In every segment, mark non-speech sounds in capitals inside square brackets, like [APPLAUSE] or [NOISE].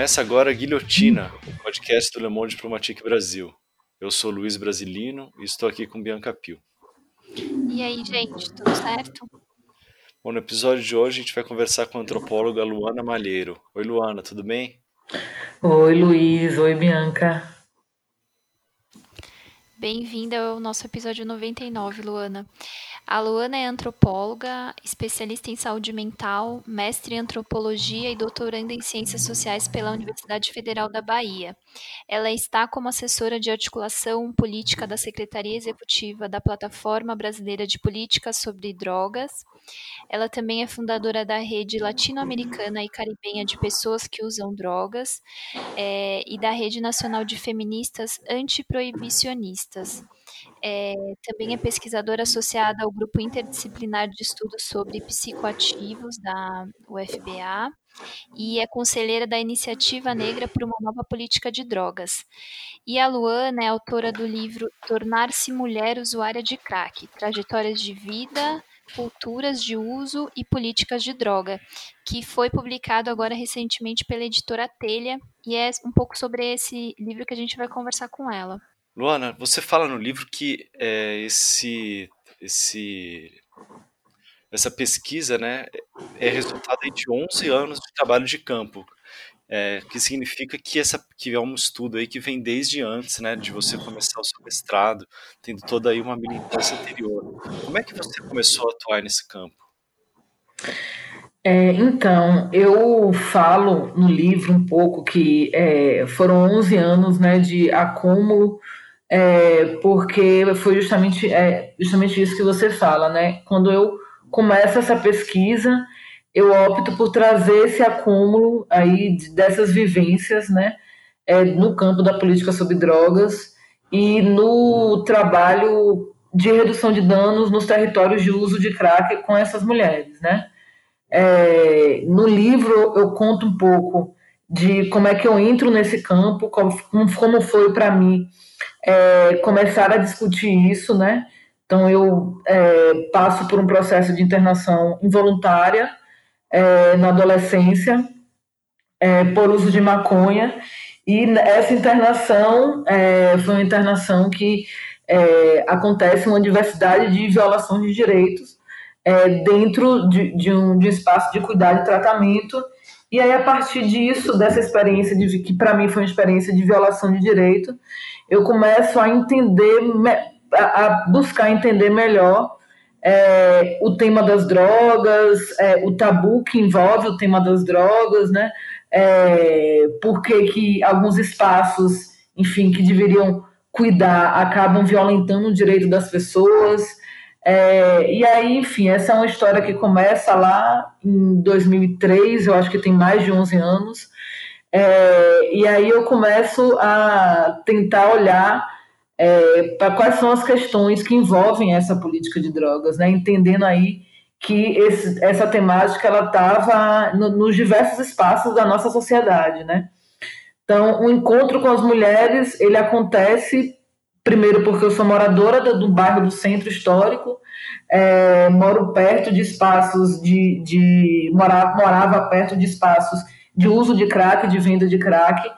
Começa agora a Guilhotina, o podcast do Le Monde Diplomatique Brasil. Eu sou Luiz Brasilino e estou aqui com Bianca Pio. E aí, gente, tudo certo? Bom, no episódio de hoje a gente vai conversar com a antropóloga Luana Malheiro. Oi, Luana, tudo bem? Oi, Luiz. Oi, Bianca. Bem-vinda ao nosso episódio 99, Luana. A Luana é antropóloga, especialista em saúde mental, mestre em antropologia e doutoranda em ciências sociais pela Universidade Federal da Bahia. Ela está como assessora de articulação política da Secretaria Executiva da Plataforma Brasileira de Políticas sobre Drogas. Ela também é fundadora da rede latino-americana e caribenha de pessoas que usam drogas eh, e da rede nacional de feministas antiproibicionistas. É, também é pesquisadora associada ao Grupo Interdisciplinar de Estudos sobre Psicoativos da UFBA e é conselheira da Iniciativa Negra por uma Nova Política de Drogas. E a Luana é autora do livro Tornar-se Mulher Usuária de Crack: Trajetórias de Vida, Culturas de Uso e Políticas de Droga, que foi publicado agora recentemente pela editora Telha, e é um pouco sobre esse livro que a gente vai conversar com ela. Luana, você fala no livro que é, esse, esse, essa pesquisa né, é resultado de 11 anos de trabalho de campo, é, que significa que, essa, que é um estudo aí que vem desde antes né, de você começar o seu mestrado, tendo toda aí uma militância anterior. Como é que você começou a atuar nesse campo? É, então, eu falo no livro um pouco que é, foram 11 anos né, de acúmulo, é, porque foi justamente, é, justamente isso que você fala, né? Quando eu começo essa pesquisa, eu opto por trazer esse acúmulo aí dessas vivências, né? É, no campo da política sobre drogas e no trabalho de redução de danos nos territórios de uso de crack com essas mulheres, né? É, no livro eu conto um pouco de como é que eu entro nesse campo, como, como foi para mim é, começar a discutir isso, né? Então eu é, passo por um processo de internação involuntária é, na adolescência é, por uso de maconha e essa internação é, foi uma internação que é, acontece uma diversidade de violações de direitos dentro de, de, um, de um espaço de cuidado e tratamento e aí, a partir disso, dessa experiência, de, que para mim foi uma experiência de violação de direito, eu começo a entender, a buscar entender melhor é, o tema das drogas, é, o tabu que envolve o tema das drogas, né? É, por que, que alguns espaços, enfim, que deveriam cuidar, acabam violentando o direito das pessoas. É, e aí, enfim, essa é uma história que começa lá em 2003, eu acho que tem mais de 11 anos. É, e aí eu começo a tentar olhar é, para quais são as questões que envolvem essa política de drogas, né? entendendo aí que esse, essa temática ela estava no, nos diversos espaços da nossa sociedade, né? Então, o encontro com as mulheres ele acontece primeiro porque eu sou moradora do, do bairro do Centro Histórico, é, moro perto de espaços de, de morava, morava perto de espaços de uso de crack, de venda de crack,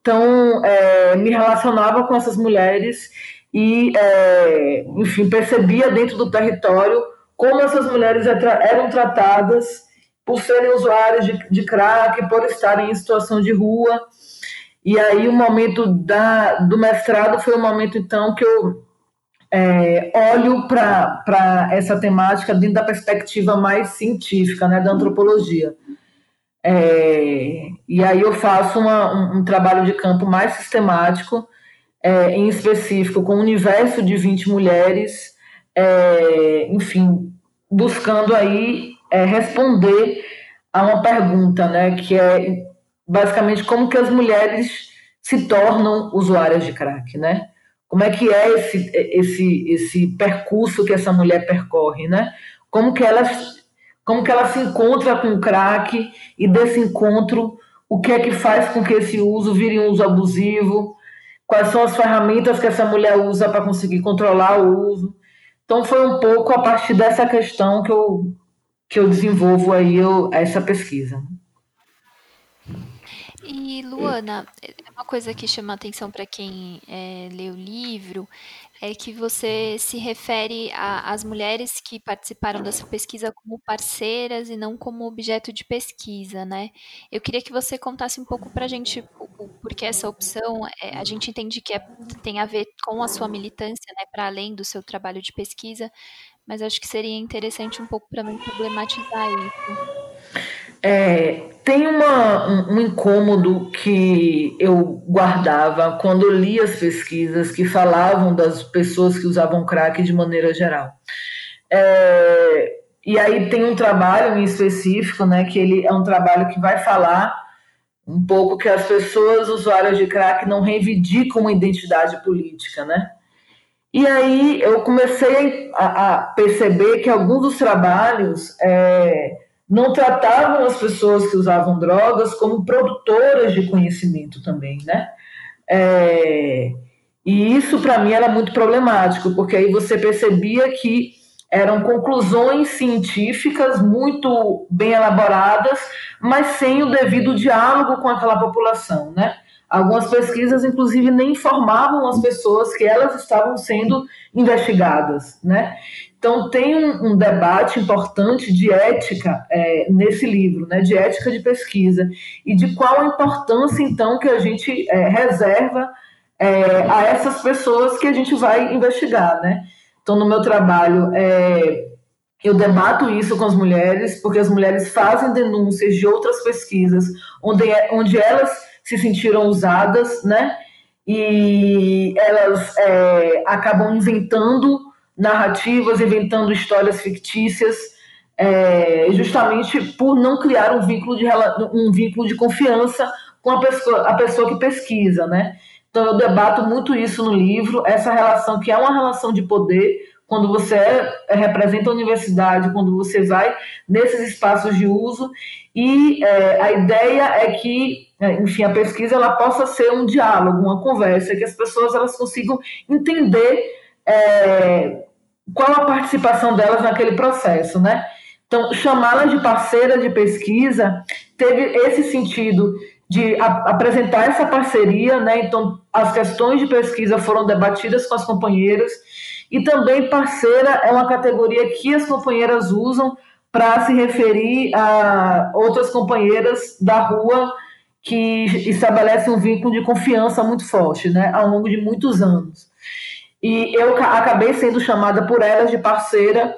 então é, me relacionava com essas mulheres e, é, enfim, percebia dentro do território como essas mulheres eram tratadas por serem usuárias de, de crack, por estarem em situação de rua. E aí o momento da, do mestrado foi o momento, então, que eu é, olho para essa temática dentro da perspectiva mais científica, né, da antropologia. É, e aí eu faço uma, um, um, trabalho de campo mais sistemático, é, em específico, com um universo de 20 mulheres, é, enfim, buscando aí é, responder a uma pergunta, né, que é basicamente como que as mulheres se tornam usuárias de crack, né? Como é que é esse, esse, esse percurso que essa mulher percorre, né? Como que ela, como que ela se encontra com o crack e desse encontro, o que é que faz com que esse uso vire um uso abusivo? Quais são as ferramentas que essa mulher usa para conseguir controlar o uso? Então foi um pouco a partir dessa questão que eu, que eu desenvolvo aí eu, essa pesquisa. E Luana, uma coisa que chama atenção para quem é, lê o livro é que você se refere às mulheres que participaram dessa pesquisa como parceiras e não como objeto de pesquisa, né? Eu queria que você contasse um pouco para a gente o, porquê essa opção. É, a gente entende que é, tem a ver com a sua militância, né, para além do seu trabalho de pesquisa, mas acho que seria interessante um pouco para mim problematizar isso. É, tem uma, um, incômodo que eu guardava quando eu li as pesquisas que falavam das pessoas que usavam crack de maneira geral. É, e aí tem um trabalho em específico, né, que ele é um trabalho que vai falar um pouco que as pessoas usuárias de crack não reivindicam uma identidade política, né? E aí eu comecei a, a perceber que alguns dos trabalhos é, não tratavam as pessoas que usavam drogas como produtoras de conhecimento também, né? É, e isso para mim era muito problemático, porque aí você percebia que eram conclusões científicas muito bem elaboradas, mas sem o devido diálogo com aquela população, né? Algumas pesquisas, inclusive, nem informavam as pessoas que elas estavam sendo investigadas, né? Então, tem um, um debate importante de ética é, nesse livro, né? De ética de pesquisa e de qual a importância, então, que a gente é, reserva é, a essas pessoas que a gente vai investigar, né? Então, no meu trabalho, é, eu debato isso com as mulheres, porque as mulheres fazem denúncias de outras pesquisas onde, é, onde elas se sentiram usadas, né? E elas é, acabam inventando narrativas, inventando histórias fictícias, é, justamente por não criar um vínculo de, um vínculo de confiança com a pessoa, a pessoa que pesquisa, né? Então eu debato muito isso no livro, essa relação que é uma relação de poder, quando você é, representa a universidade, quando você vai nesses espaços de uso, e é, a ideia é que é, enfim, a pesquisa ela possa ser um diálogo, uma conversa, que as pessoas elas consigam entender é, qual a participação delas naquele processo, né? Então, chamá-las de parceira de pesquisa teve esse sentido de apresentar essa parceria, né? Então, as questões de pesquisa foram debatidas com as companheiras e também parceira é uma categoria que as companheiras usam para se referir a outras companheiras da rua que estabelece um vínculo de confiança muito forte, né, ao longo de muitos anos. E eu acabei sendo chamada por elas de parceira,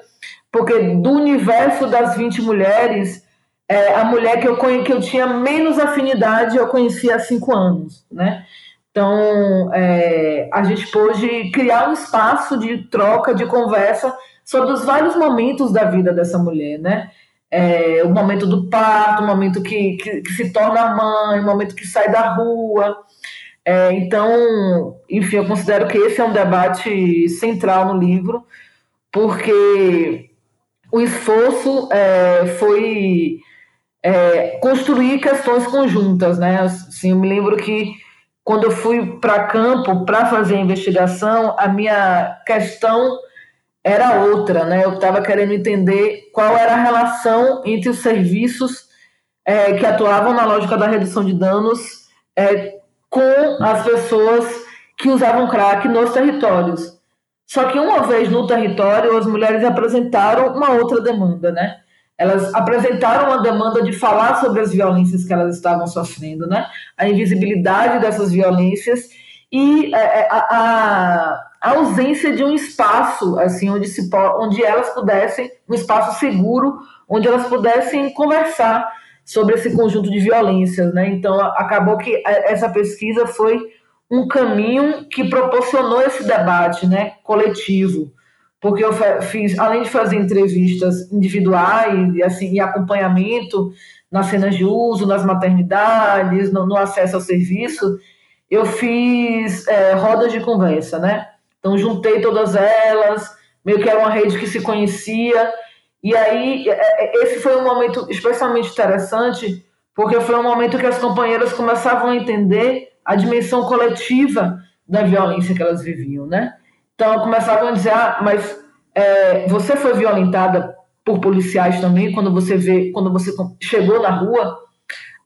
porque do universo das 20 mulheres, é, a mulher que eu, que eu tinha menos afinidade eu conhecia há cinco anos, né? Então, é, a gente pôde criar um espaço de troca, de conversa sobre os vários momentos da vida dessa mulher, né? É, o momento do parto, o momento que, que, que, se torna mãe, o momento que sai da rua. É, então, enfim, eu considero que esse é um debate central no livro, porque o esforço é, foi é, construir questões conjuntas, né? Assim, eu me lembro que quando eu fui para campo para fazer a investigação, a minha questão era outra, né? Eu estava querendo entender qual era a relação entre os serviços é, que atuavam na lógica da redução de danos é, com as pessoas que usavam crack nos territórios. Só que uma vez no território, as mulheres apresentaram uma outra demanda, né? Elas apresentaram uma demanda de falar sobre as violências que elas estavam sofrendo, né? A invisibilidade dessas violências e é, é, a, a, a, ausência de um espaço assim onde se onde elas pudessem um espaço seguro onde elas pudessem conversar sobre esse conjunto de violências, né? Então acabou que essa pesquisa foi um caminho que proporcionou esse debate, né, coletivo, porque eu fiz além de fazer entrevistas individuais e assim e acompanhamento nas cenas de uso, nas maternidades, no, no acesso ao serviço, eu fiz é, rodas de conversa, né? Então juntei todas elas, meio que era uma rede que se conhecia. E aí, é, é, esse foi um momento especialmente interessante, porque foi um momento que as companheiras começavam a entender a dimensão coletiva da violência que elas viviam, né? Então, começavam a dizer, ah, mas é, você foi violentada por policiais também quando você vê, quando você chegou na rua?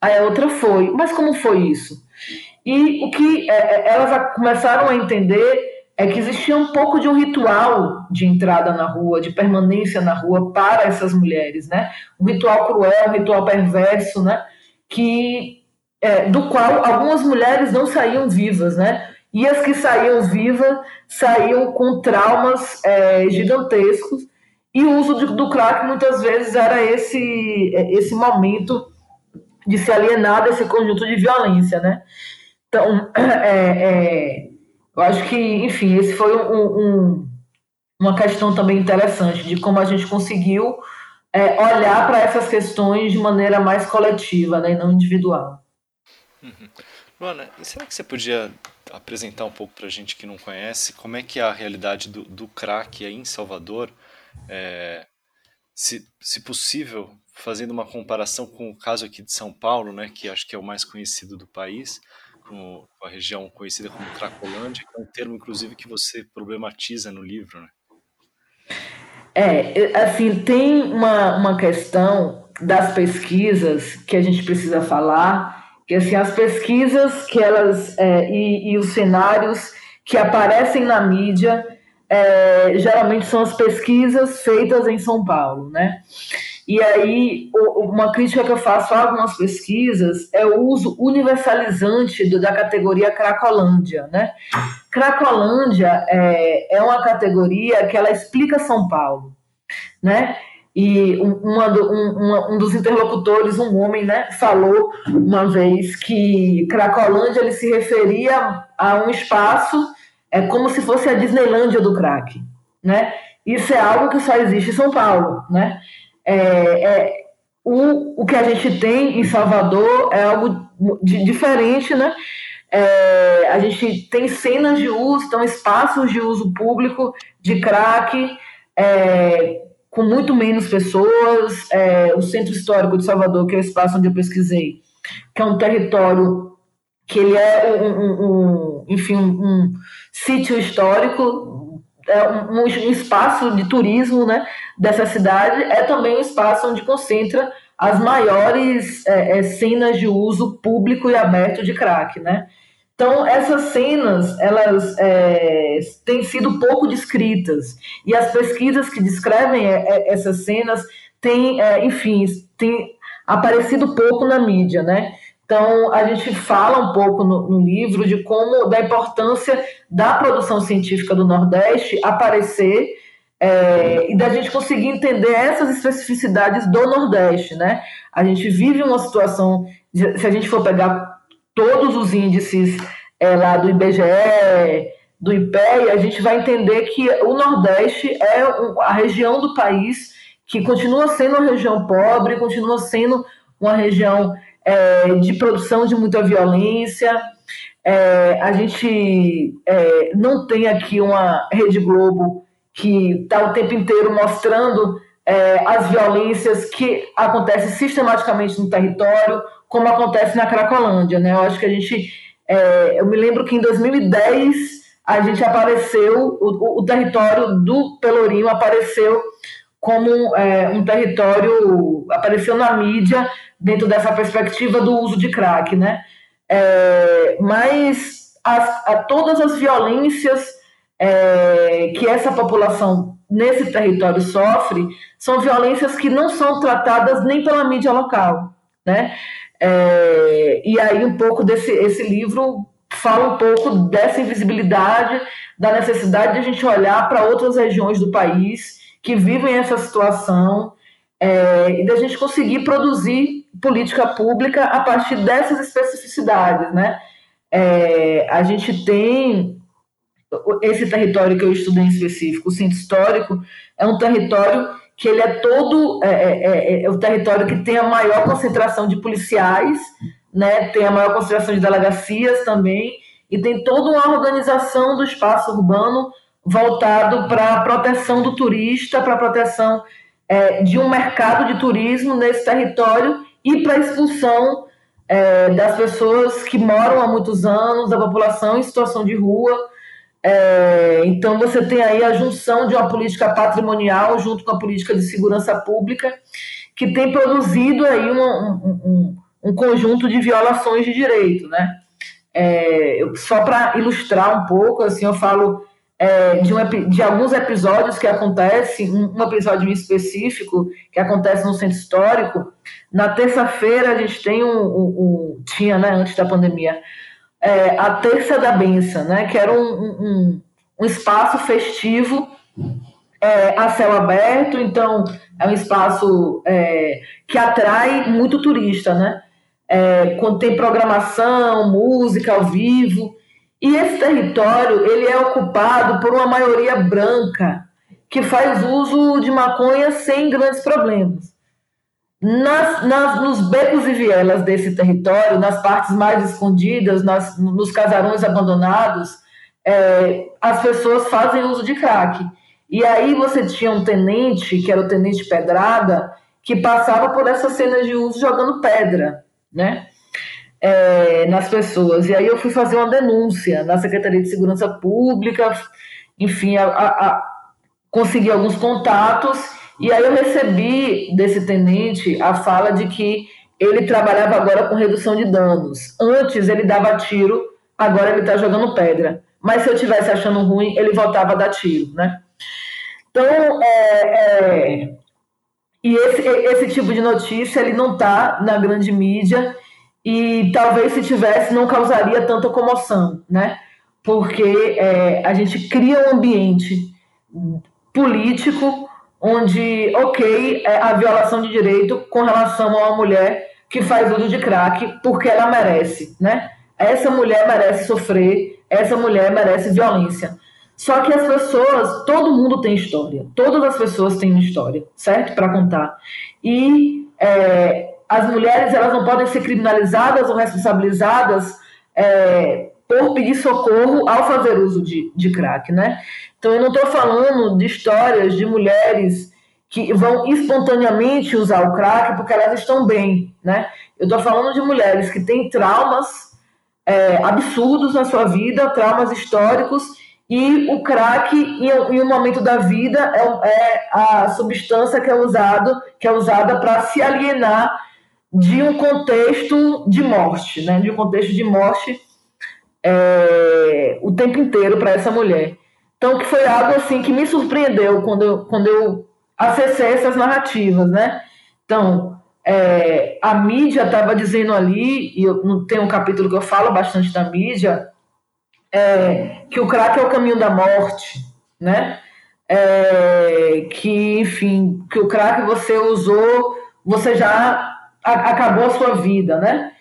Aí a outra foi, mas como foi isso? E o que é, é elas começaram a entender é que existia um pouco de um ritual de entrada na rua, de permanência na rua para essas mulheres, né? Um ritual cruel, um ritual perverso, né? Que é, do qual algumas mulheres não saíam vivas, né? E as que saíam vivas saíam com traumas é, gigantescos. E o uso de, do crack muitas vezes era esse é, esse momento de se alienar desse conjunto de violência, né? Então, [CLEARS THROAT] é, é eu acho que, enfim, esse foi um, um, uma questão também interessante de como a gente conseguiu é, olhar para essas questões de maneira mais coletiva né, e não individual. Uhum. Luana, será que você podia apresentar um pouco para a gente que não conhece como é que é a realidade do, do crack aí em Salvador? É, se, se possível, fazendo uma comparação com o caso aqui de São Paulo, né, que acho que é o mais conhecido do país, com a região conhecida como Cracolândia, que é um termo, inclusive, que você problematiza no livro, né? É, assim, tem uma, uma questão das pesquisas que a gente precisa falar, que assim, as pesquisas que elas é, e, e, os cenários que aparecem na mídia é, geralmente são as pesquisas feitas em São Paulo, né? E aí, uma crítica que eu faço a algumas pesquisas é o uso universalizante da categoria Cracolândia. Né? Cracolândia é, é uma categoria que ela explica São Paulo. Né? E uma um, um, dos interlocutores, um homem, né, falou uma vez que Cracolândia ele se referia a um espaço é como se fosse a Disneylândia do crack. Né? Isso é algo que só existe em São Paulo. Né? É, é, o, o que a gente tem em Salvador é algo de, diferente, né? É, a gente tem cenas de uso, então espaços de uso público de crack é, com muito menos pessoas. É, o Centro Histórico de Salvador, que é o espaço onde eu pesquisei, que é um território que ele é um, um, um enfim, um, sítio histórico é um, um, espaço de turismo né, dessa cidade, é também um espaço onde concentra as maiores é, é, cenas de uso público e aberto de crack, né? Então, essas cenas, elas é, têm sido pouco descritas, e as pesquisas que descrevem é, é, essas cenas têm, é, enfim, têm aparecido pouco na mídia, né? Então, a gente fala um pouco no, no, livro de como, da importância da produção científica do Nordeste aparecer é, e da gente conseguir entender essas especificidades do Nordeste, né? A gente vive uma situação, de, se a gente for pegar todos os índices é, lá do IBGE, do IPEA, a gente vai entender que o Nordeste é a região do país que continua sendo uma região pobre, continua sendo uma região é, de produção de muita violência. É, a gente é, não tem aqui uma Rede Globo que está o tempo inteiro mostrando é, as violências que acontecem sistematicamente no território, como acontece na Cracolândia. Né? Eu acho que a gente. É, eu me lembro que em 2010 a gente apareceu, o, o território do Pelourinho apareceu como é, um território, apareceu na mídia dentro dessa perspectiva do uso de crack, né? É, mas as, a, todas as violências é, que essa população nesse território sofre são violências que não são tratadas nem pela mídia local, né? É, e aí um pouco desse esse livro fala um pouco dessa invisibilidade, da necessidade de a gente olhar para outras regiões do país que vivem essa situação é, e da gente conseguir produzir política pública a partir dessas especificidades, né? É, a gente tem esse território que eu estudei em específico, o centro histórico, é um território que ele é todo é, é, é, é o território que tem a maior concentração de policiais, né? Tem a maior concentração de delegacias também e tem toda uma organização do espaço urbano voltado para a proteção do turista, para a proteção é, de um mercado de turismo nesse território e para a expulsão é, das pessoas que moram há muitos anos, da população em situação de rua. É, então você tem aí a junção de uma política patrimonial junto com a política de segurança pública que tem produzido aí um, um, um conjunto de violações de direito, né? É, só para ilustrar um pouco, assim, eu falo é, de, um, de, alguns episódios que acontecem, um, episódio específico que acontece no centro histórico. Na terça-feira a gente tem um, um, tinha, né, antes da pandemia, é, a terça da benção, né, que era um, um espaço festivo é, a céu aberto, então é um espaço é, que atrai muito turista, né? É, quando tem programação, música ao vivo. E esse território ele é ocupado por uma maioria branca que faz uso de maconha sem grandes problemas. Nas, nas, nos becos e vielas desse território, nas partes mais escondidas, nas, nos casarões abandonados, é, as pessoas fazem uso de crack. E aí você tinha um tenente, que era o tenente Pedrada, que passava por essas cenas de uso jogando pedra, né? É, nas pessoas. E aí eu fui fazer uma denúncia na Secretaria de Segurança Pública, enfim, a, a, a, consegui alguns contatos, e aí eu recebi desse tenente a fala de que ele trabalhava agora com redução de danos. Antes ele dava tiro, agora ele está jogando pedra. Mas se eu tivesse achando ruim, ele voltava a dar tiro, né? Então, é, é, e esse, esse tipo de notícia ele não está na grande mídia e talvez se tivesse não causaria tanta comoção, né? Porque é, a gente cria um ambiente político onde, ok, é a violação de direito com relação a uma mulher que faz uso de crack porque ela merece, né? Essa mulher merece sofrer, essa mulher merece violência. Só que as pessoas, todo mundo tem história. Todas as pessoas têm uma história, certo? Para contar. E é, as mulheres elas não podem ser criminalizadas ou responsabilizadas é, por pedir socorro ao fazer uso de, de crack, né? Então eu não estou falando de histórias de mulheres que vão espontaneamente usar o crack porque elas estão bem, né? Eu estou falando de mulheres que têm traumas é, absurdos na sua vida, traumas históricos e o crack, em, um momento da vida, é, é, a substância que é, usado, que é usada para se alienar de um contexto de morte, né? de um contexto de morte é, o tempo inteiro para essa mulher. Então, que foi algo assim que me surpreendeu quando eu, quando eu acessei essas narrativas, né? Então, é, a mídia estava dizendo ali, e eu, tem um capítulo que eu falo bastante da mídia, é, que o crack é o caminho da morte, né? É, que, enfim, que o crack você usou, você já a, acabou a sua vida, né?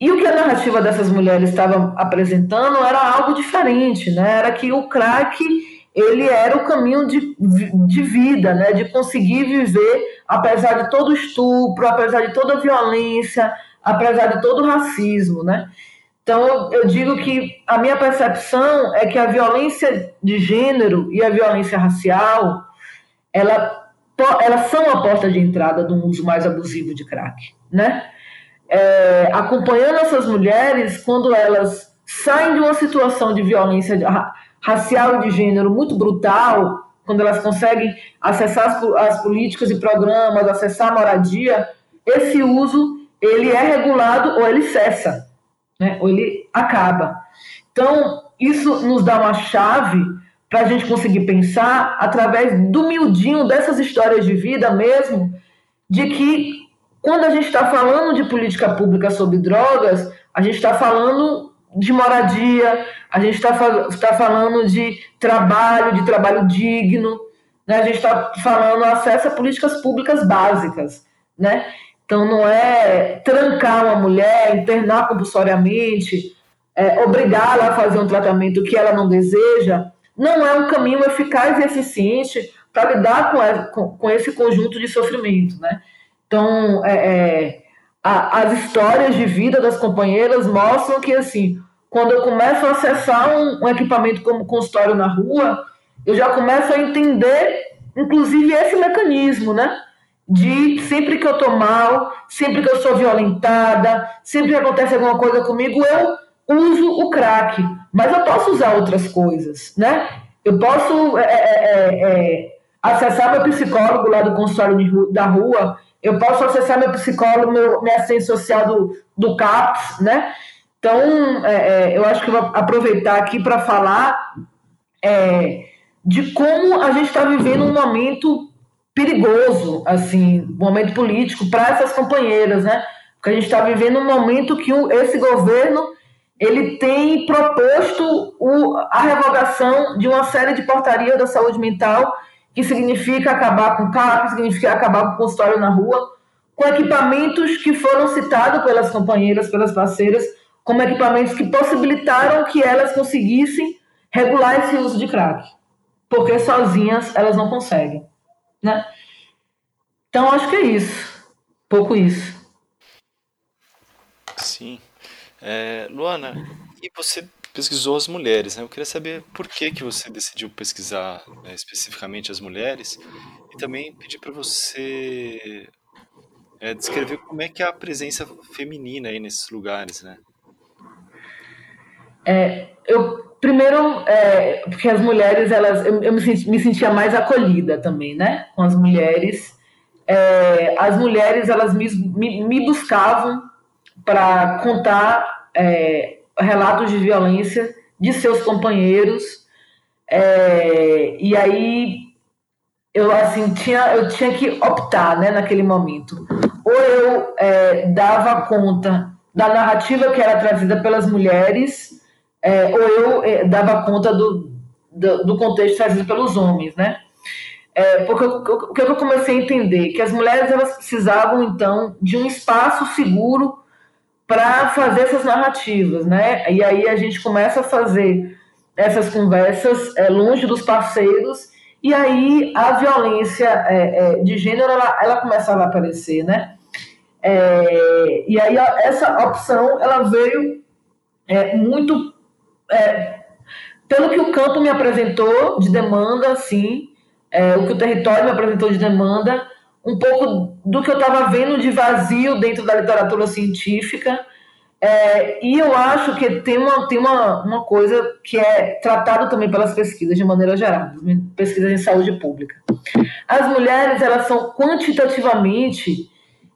E o que a narrativa dessas mulheres estava apresentando era algo diferente, né? Era que o crack ele era o caminho de, de vida, né? De conseguir viver, apesar de todo estupro, apesar de toda a violência, apesar de todo o racismo, né? Então, eu digo que a minha percepção é que a violência de gênero e a violência racial, ela, elas são a porta de entrada do uso mais abusivo de crack, né? É, acompanhando essas mulheres quando elas saem de uma situação de violência racial e de gênero muito brutal, quando elas conseguem acessar as, as políticas e programas, acessar a moradia, esse uso ele é regulado ou ele cessa né? ou ele acaba. Então, isso nos dá uma chave para a gente conseguir pensar através do miudinho dessas histórias de vida mesmo, de que quando a gente está falando de política pública sobre drogas, a gente está falando de moradia, a gente está tá falando de trabalho, de trabalho digno, né? a gente está falando acesso a políticas públicas básicas, né? Então, não é trancar uma mulher, internar compulsoriamente, é, obrigá-la a fazer um tratamento que ela não deseja, não é um caminho eficaz e eficiente para lidar com, com, com, esse conjunto de sofrimento. Né? Então, é, é, a, as histórias de vida das companheiras mostram que assim quando eu começo a acessar um, um equipamento como consultório na rua, eu já começo a entender, inclusive, esse mecanismo, né? De sempre que eu tô mal, sempre que eu sou violentada, sempre que acontece alguma coisa comigo, eu uso o crack. Mas eu posso usar outras coisas, né? Eu posso é, é, é, é acessar meu psicólogo lá do consultório da rua, eu posso acessar meu psicólogo, meu, minha assistente social do, do CAPS, né? Então, é, é, eu acho que eu vou aproveitar aqui para falar é, de como a gente está vivendo um momento perigoso, assim, um momento político para essas companheiras, né? Porque a gente está vivendo um momento que esse governo ele tem proposto o, a revogação de uma série de portarias da saúde mental que significa acabar com que significa acabar com o consultório na rua, com equipamentos que foram citados pelas companheiras, pelas parceiras, como equipamentos que possibilitaram que elas conseguissem regular esse uso de crack, porque sozinhas elas não conseguem, né? Então acho que é isso, pouco isso. Sim, é, Luana, e você pesquisou as mulheres, né? Eu queria saber por que, que você decidiu pesquisar né, especificamente as mulheres e também pedir para você é, descrever como é que é a presença feminina aí nesses lugares, né? É, eu primeiro é, porque as mulheres elas eu, eu me, senti, me, sentia mais acolhida também, né? Com as mulheres, é, as mulheres elas me, me, me buscavam para contar é, relatos de violência de seus companheiros. É, e aí eu assim tinha eu tinha que optar né naquele momento. Ou eu é, dava conta da narrativa que era trazida pelas mulheres é, ou eu é, dava conta do, do, do, contexto trazido pelos homens né? É, porque o que eu comecei a entender? Que as mulheres elas precisavam então de um espaço seguro para fazer essas narrativas, né? E aí a gente começa a fazer essas conversas é, longe dos parceiros e aí a violência é, é, de gênero ela, ela começava a aparecer, né? É, e aí essa opção ela veio é, muito é, pelo que o campo me apresentou de demanda, sim, o que o território me apresentou de demanda, um pouco do que eu estava vendo de vazio dentro da literatura científica. É, e eu acho que tem, uma, tem uma, uma coisa que é tratado também pelas pesquisas de maneira geral, pesquisas em saúde pública. As mulheres elas são quantitativamente,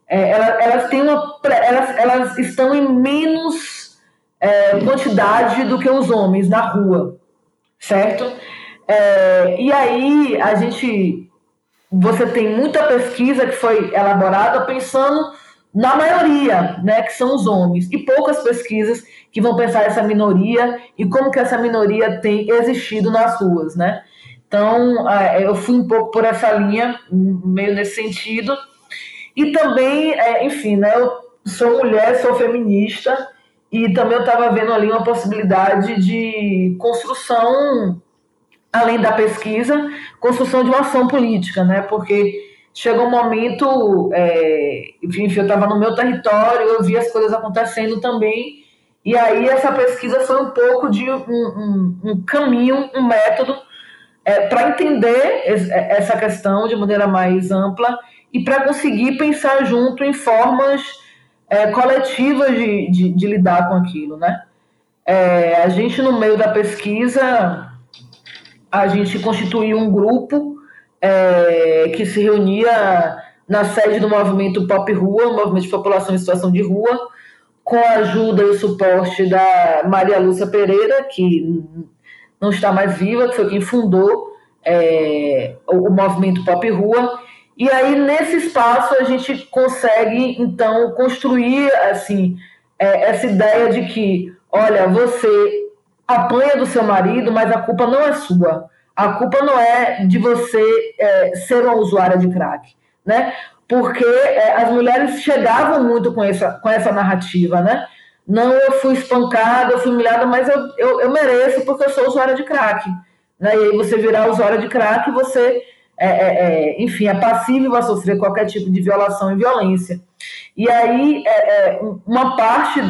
é, elas, elas, têm uma, elas, elas estão em menos é, quantidade do que os homens na rua, certo? É, e aí a gente você tem muita pesquisa que foi elaborada pensando na maioria, né, que são os homens, e poucas pesquisas que vão pensar essa minoria e como que essa minoria tem existido nas ruas, né? Então, é, eu fui um pouco por essa linha, meio nesse sentido. E também, é, enfim, né, eu sou mulher, sou feminista, e também eu estava vendo ali uma possibilidade de construção além da pesquisa, construção de uma ação política, né? Porque chegou um momento, é, enfim, eu estava no meu território, eu vi as coisas acontecendo também, e aí essa pesquisa foi um pouco de um, um, um caminho, um método é, para entender é, essa questão de maneira mais ampla e para conseguir pensar junto em formas é, coletivas de, de, de, lidar com aquilo, né? É, a gente no meio da pesquisa a gente constituiu um grupo é, que se reunia na sede do movimento Pop Rua, movimento de população em situação de rua, com a ajuda e o suporte da Maria Lúcia Pereira, que não está mais viva, que foi quem fundou é, o, o movimento Pop Rua. E aí, nesse espaço, a gente consegue, então, construir assim, é, essa ideia de que, olha, você apanha do seu marido, mas a culpa não é sua. A culpa não é de você é, ser uma usuária de crack, né? Porque é, as mulheres chegavam muito com essa, com essa narrativa, né? Não, eu fui espancada, eu fui humilhada, mas eu, eu, eu mereço porque eu sou usuária de crack. Né? E aí você virar usuária de crack, você, é, é, é enfim, é passível a sofrer qualquer tipo de violação e violência. E aí, é, é, uma parte,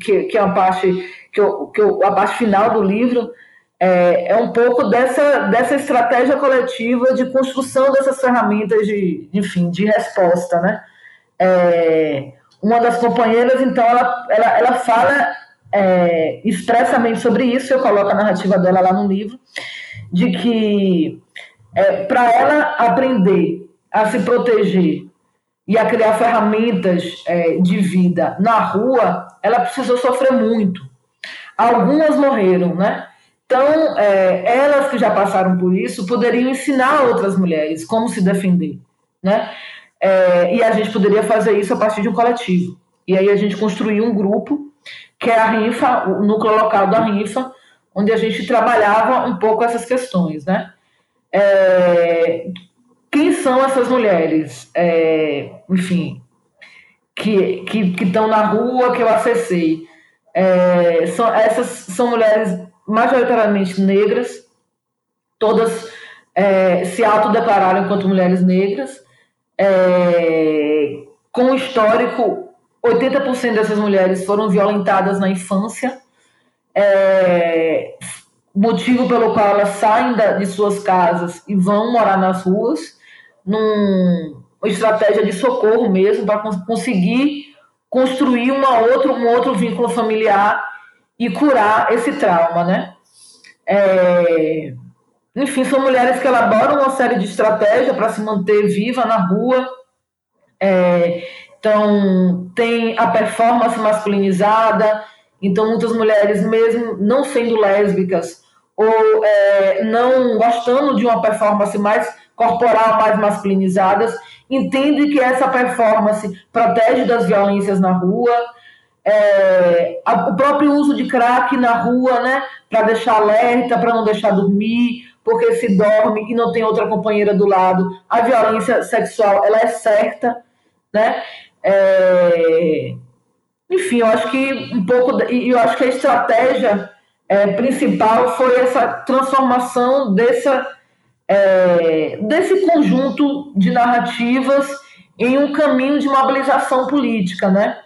que, que é uma parte que, eu, que eu, a parte final do livro é, é um pouco dessa, dessa estratégia coletiva de construção dessas ferramentas de, enfim, de resposta, né? É, uma das companheiras, então, ela, ela, ela fala é, expressamente sobre isso, eu coloco a narrativa dela lá no livro, de que é, para ela aprender a se proteger e a criar ferramentas é, de vida na rua, ela precisou sofrer muito. Algumas morreram, né? Então, é, elas que já passaram por isso poderiam ensinar outras mulheres como se defender, né? É, e a gente poderia fazer isso a partir de um coletivo. E aí a gente construiu um grupo, que é a RINFA, o núcleo local da RINFA, onde a gente trabalhava um pouco essas questões, né? É, quem são essas mulheres? É, enfim, que estão que, que na rua, que eu acessei. É, são, essas são mulheres majoritariamente negras, todas é, se autodeclararam enquanto mulheres negras, é, com histórico, 80% dessas mulheres foram violentadas na infância, é, motivo pelo qual elas saem da, de suas casas e vão morar nas ruas, numa estratégia de socorro mesmo, para conseguir construir uma outra, um outro vínculo familiar e curar esse trauma, né? É, enfim, são mulheres que elaboram uma série de estratégias para se manter viva na rua. É, então, tem a performance masculinizada. Então, muitas mulheres, mesmo não sendo lésbicas ou é, não gostando de uma performance mais corporal, mais masculinizadas, entendem que essa performance protege das violências na rua. É, a, o próprio uso de crack na rua, né, para deixar alerta, para não deixar dormir, porque se dorme e não tem outra companheira do lado, a violência sexual ela é certa, né? É... Enfim, eu acho que um pouco, e eu acho que a estratégia é, principal foi essa transformação dessa, é, desse conjunto de narrativas em um caminho de mobilização política, né?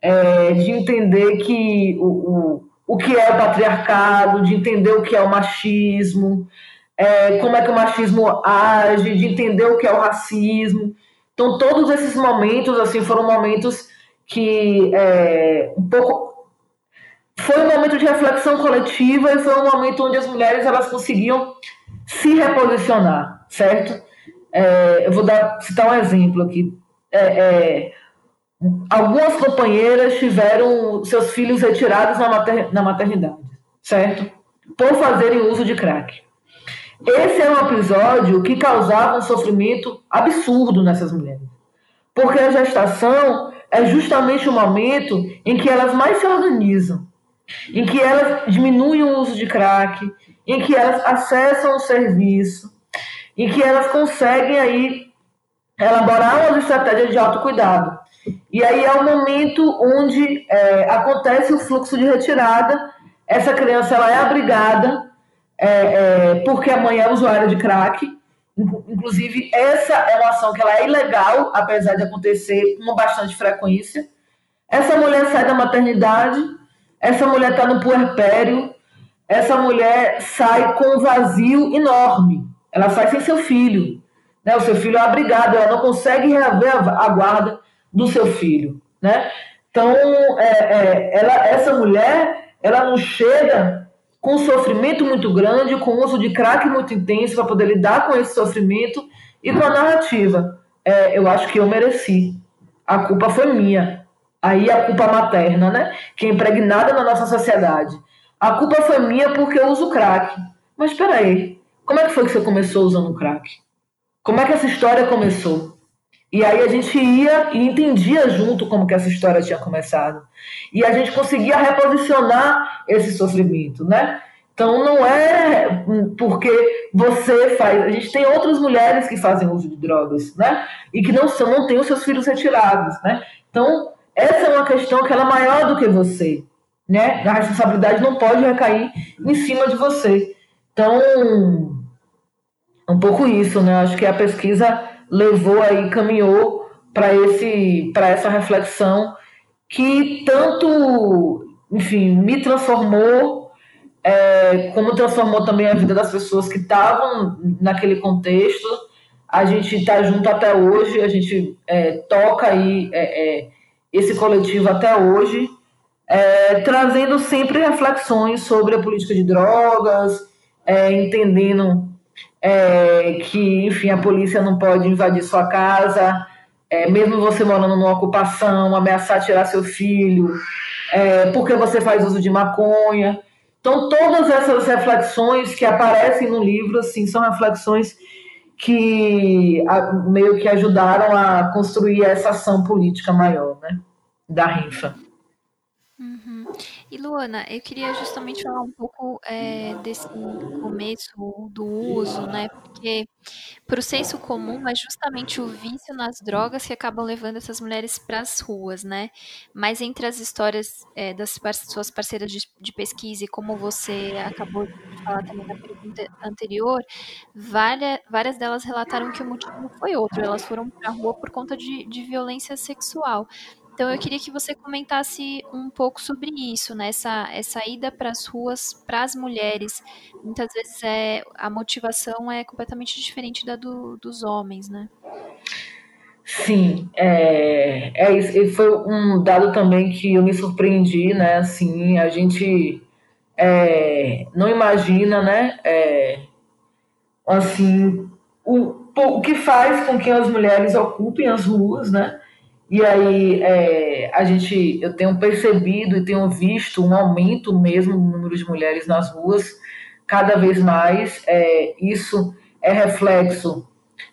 É, de entender que o, o, o que é o patriarcado, de entender o que é o machismo, é, como é que o machismo age, de entender o que é o racismo. Então, todos esses momentos, assim, foram momentos que é, um pouco foi um momento de reflexão coletiva e foi um momento onde as mulheres elas conseguiam se reposicionar, certo? É, eu vou dar, citar um exemplo aqui. É, é, algumas companheiras tiveram seus filhos retirados na, mater, na maternidade, certo? Por fazerem uso de crack. Esse é um episódio que causava um sofrimento absurdo nessas mulheres. Porque a gestação é justamente o momento em que elas mais se organizam, em que elas diminuem o uso de crack, em que elas acessam o serviço, em que elas conseguem aí elaborar uma estratégia de autocuidado. E aí é o momento onde é, acontece o fluxo de retirada, essa criança ela é abrigada, é, é, porque a mãe é usuária de crack. Inclusive, essa é uma ação que ela é ilegal, apesar de acontecer com bastante frequência. Essa mulher sai da maternidade, essa mulher está no puerpério, essa mulher sai com um vazio enorme. Ela sai sem seu filho. Né? O seu filho é abrigado, ela não consegue reaver a guarda do seu filho. Né? Então, é, é, ela, essa mulher, ela não chega com um sofrimento muito grande, com o uso de crack muito intenso para poder lidar com esse sofrimento e com a narrativa. É, eu acho que eu mereci. A culpa foi minha. Aí a culpa materna, né? Que é impregnada na nossa sociedade. A culpa foi minha porque eu uso crack. Mas espera aí, como é que foi que você começou usando crack? Como é que essa história começou? E aí a gente ia e entendia junto como que essa história tinha começado. E a gente conseguia reposicionar esse sofrimento, né? Então não é porque você faz. A gente tem outras mulheres que fazem uso de drogas, né? E que não são, não têm os seus filhos retirados, né? Então essa é uma questão que ela é maior do que você, né? A responsabilidade não pode recair em cima de você. Então um pouco isso, né? Acho que a pesquisa levou aí, caminhou para esse para essa reflexão que tanto enfim, me transformou, é, como transformou também a vida das pessoas que estavam naquele contexto. A gente está junto até hoje, a gente é, toca aí é, é esse coletivo até hoje, é, trazendo sempre reflexões sobre a política de drogas, é, entendendo que, enfim, a polícia não pode invadir sua casa, é, mesmo você morando numa ocupação, ameaçar tirar seu filho, é, porque você faz uso de maconha. Então, todas essas reflexões que aparecem no livro, assim, são reflexões que meio que ajudaram a construir essa ação política maior, né, da rifa. E Luana, eu queria justamente falar um pouco é, desse começo do uso, né? Porque para o senso comum é justamente o vício nas drogas que acabam levando essas mulheres para as ruas, né? Mas entre as histórias é, das suas parceiras de, de, pesquisa e como você acabou de falar também na pergunta anterior, várias, várias delas relataram que o motivo foi outro. Elas foram para a rua por conta de, de violência sexual. Então eu queria que você comentasse um pouco sobre isso, né? Essa, essa ida para as ruas para as mulheres. Muitas vezes é, a motivação é completamente diferente da do, dos homens, né? Sim, é, é, foi um dado também que eu me surpreendi, né? Assim, a gente é, não imagina, né? É, assim, o, o que faz com que as mulheres ocupem as ruas, né? E aí é, a gente, eu tenho percebido e tenho visto um aumento mesmo no número de mulheres nas ruas, cada vez mais. É, isso é reflexo,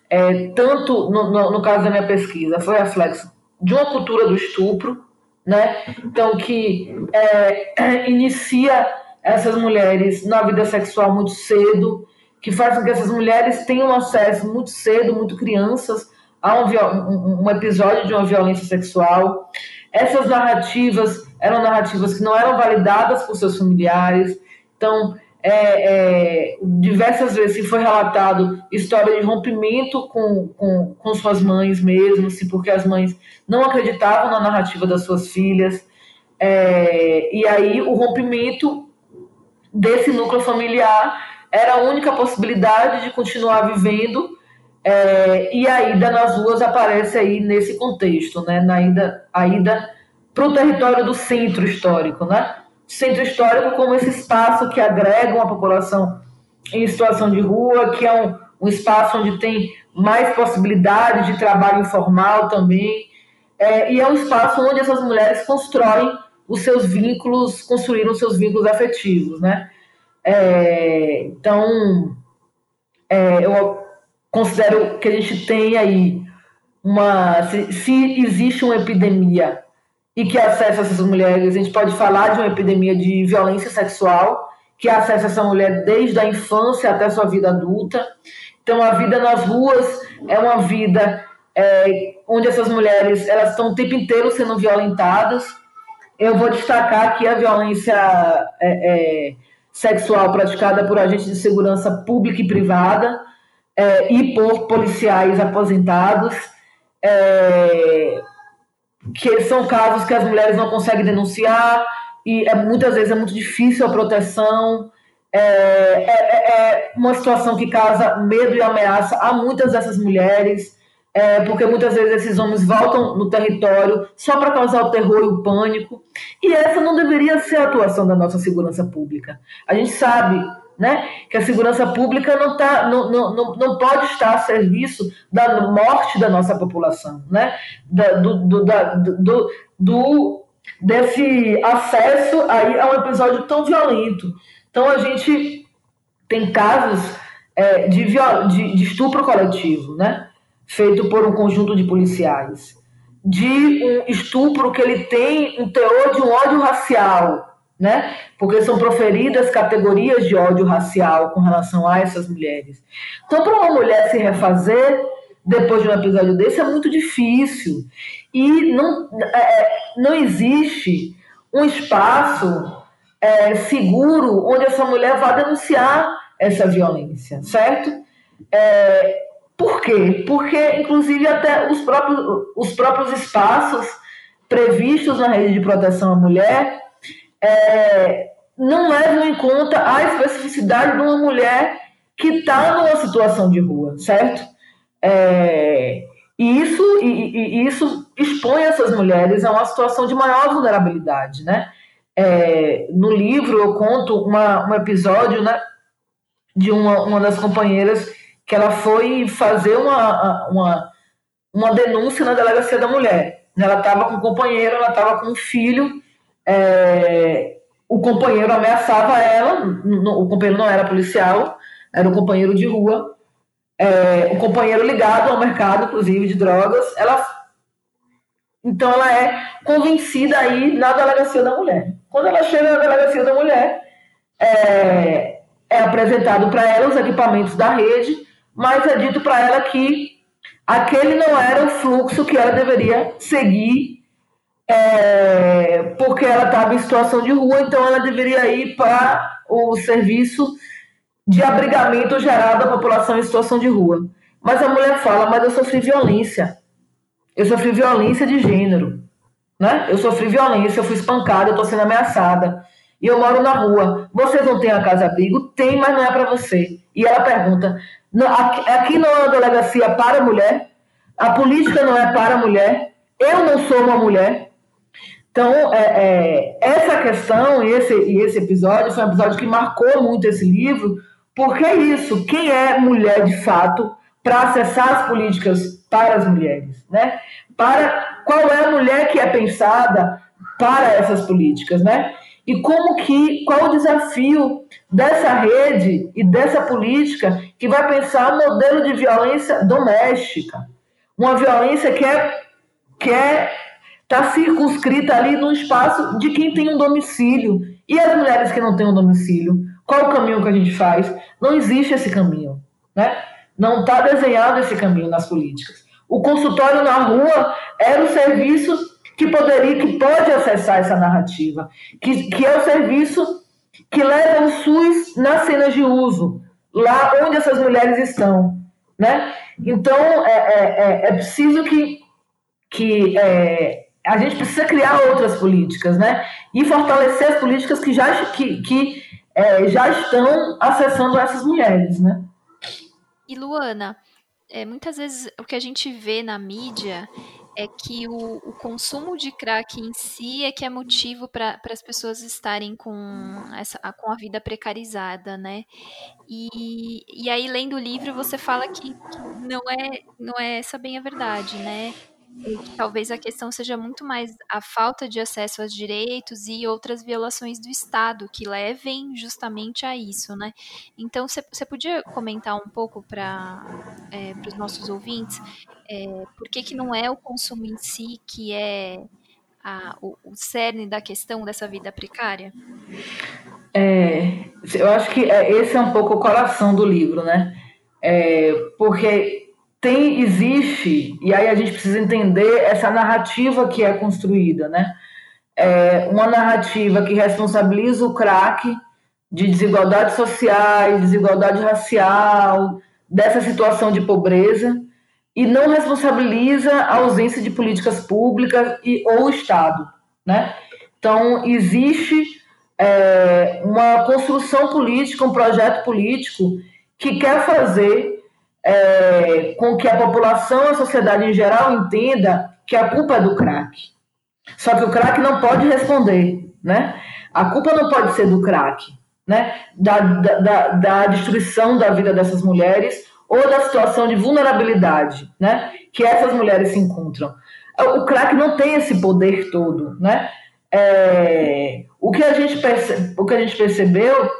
é, tanto no, no, no, caso da minha pesquisa, foi reflexo de uma cultura do estupro, né? Então que é, [CLEARS THROAT] inicia essas mulheres na vida sexual muito cedo, que faz com que essas mulheres tenham acesso muito cedo, muito crianças há um, um, episódio de uma violência sexual. Essas narrativas eram narrativas que não eram validadas por seus familiares. Então, é, é, diversas vezes foi relatado história de rompimento com, com, com suas mães mesmo, assim, porque as mães não acreditavam na narrativa das suas filhas. É, e aí o rompimento desse núcleo familiar era a única possibilidade de continuar vivendo é, e a ida nas ruas aparece aí nesse contexto, né? Na ida, a ida para o território do centro histórico, né? Centro histórico como esse espaço que agrega uma população em situação de rua, que é um, um espaço onde tem mais possibilidade de trabalho informal também, é, e é um espaço onde essas mulheres constroem os seus vínculos, construíram os seus vínculos afetivos, né? É, então, é, eu considero que a gente tem aí uma. Se, se, existe uma epidemia e que acessa essas mulheres, a gente pode falar de uma epidemia de violência sexual que acessa essa mulher desde a infância até a sua vida adulta. Então, a vida nas ruas é uma vida é, onde essas mulheres elas estão o tempo inteiro sendo violentadas. Eu vou destacar aqui a violência é, é, sexual praticada por agentes de segurança pública e privada, é, e por policiais aposentados, é, que são casos que as mulheres não conseguem denunciar e é, muitas vezes é muito difícil a proteção. É, é, é, é uma situação que causa medo e ameaça a muitas dessas mulheres, porque muitas vezes esses homens voltam no território só para causar o terror e o pânico. E essa não deveria ser a atuação da nossa segurança pública. A gente sabe né? que a segurança pública não, tá, não, não, não pode estar a serviço da morte da nossa população, né? Da, do, do, da, do, do, desse acesso aí a um episódio tão violento. Então a gente tem casos é, de, de, de estupro coletivo, né? feito por um conjunto de policiais, de um estupro que ele tem um teor de um ódio racial, né? Porque são proferidas categorias de ódio racial com relação a essas mulheres. Então, para uma mulher se refazer depois de um episódio desse é muito difícil e não, é, é não existe um espaço é, seguro onde essa mulher vá denunciar essa violência, certo? É, por quê? Porque, inclusive, até os próprios, os próprios espaços previstos na rede de proteção à mulher é, não levam em conta a especificidade de uma mulher que está numa situação de rua, certo? É, e isso, e, e, isso expõe essas mulheres a uma situação de maior vulnerabilidade, né? É, no livro eu conto uma, um episódio né, de uma, uma das companheiras que ela foi fazer uma, uma, uma denúncia na delegacia da mulher. Ela estava com um companheiro, ela estava com um filho, é, o companheiro ameaçava ela, o companheiro não era policial, era um companheiro de rua, é, companheiro ligado ao mercado, inclusive, de drogas. Ela, então ela é convencida aí na delegacia da mulher. Quando ela chega na delegacia da mulher, é, é apresentado para ela os equipamentos da rede, mas é dito para ela que aquele não era o fluxo que ela deveria seguir, é, porque ela estava em situação de rua, então ela deveria ir para o serviço de abrigamento geral da população em situação de rua. Mas a mulher fala, mas eu sofri violência. Eu sofri violência de gênero. Né? Eu sofri violência, eu fui espancada, eu estou sendo ameaçada. E eu moro na rua. Vocês não têm a casa-abrigo? Tem, mas não é para você. E ela pergunta: aqui não é uma delegacia para mulher? A política não é para mulher? Eu não sou uma mulher? Então, é, é, essa questão e esse, esse episódio foi um episódio que marcou muito esse livro, porque é isso, quem é mulher de fato para acessar as políticas para as mulheres, né? Para qual é a mulher que é pensada para essas políticas, né? E como que qual o desafio dessa rede e dessa política que vai pensar um modelo de violência doméstica, uma violência que é que é está circunscrita ali no espaço de quem tem um domicílio e as mulheres que não têm um domicílio qual o caminho que a gente faz? Não existe esse caminho, né? Não está desenhado esse caminho nas políticas. O consultório na rua era o serviço que poderia, que pode acessar essa narrativa, que, que é o serviço que leva o SUS nas cenas de uso, lá onde essas mulheres estão, né? Então é, é, é, é preciso que, que é, a gente precisa criar outras políticas, né? E fortalecer as políticas que já que, que é, já estão acessando essas mulheres, né? E Luana, é, muitas vezes o que a gente vê na mídia é que o, o, consumo de crack em si é que é motivo para as pessoas estarem com, essa, com a vida precarizada, né? E, e aí, lendo o livro, você fala que, não, é, não é essa bem a verdade, né? Talvez a questão seja muito mais a falta de acesso aos direitos e outras violações do Estado que levem justamente a isso, né? Então, você podia comentar um pouco para é, os nossos ouvintes é, por que, que não é o consumo em si que é a, o, o cerne da questão dessa vida precária? É, eu acho que é, esse é um pouco o coração do livro, né? É, porque tem existe e aí a gente precisa entender essa narrativa que é construída, né? É uma narrativa que responsabiliza o crack de desigualdades sociais, desigualdade racial, dessa situação de pobreza e não responsabiliza a ausência de políticas públicas e ou Estado, né? Então existe é, uma construção política, um projeto político que quer fazer é, com que a população, a sociedade em geral entenda que a culpa é do crack. Só que o crack não pode responder, né? A culpa não pode ser do crack, né? Da, da, da destruição da vida dessas mulheres ou da situação de vulnerabilidade, né? Que essas mulheres se encontram. O crack não tem esse poder todo, né? É, o, que a gente o que a gente percebeu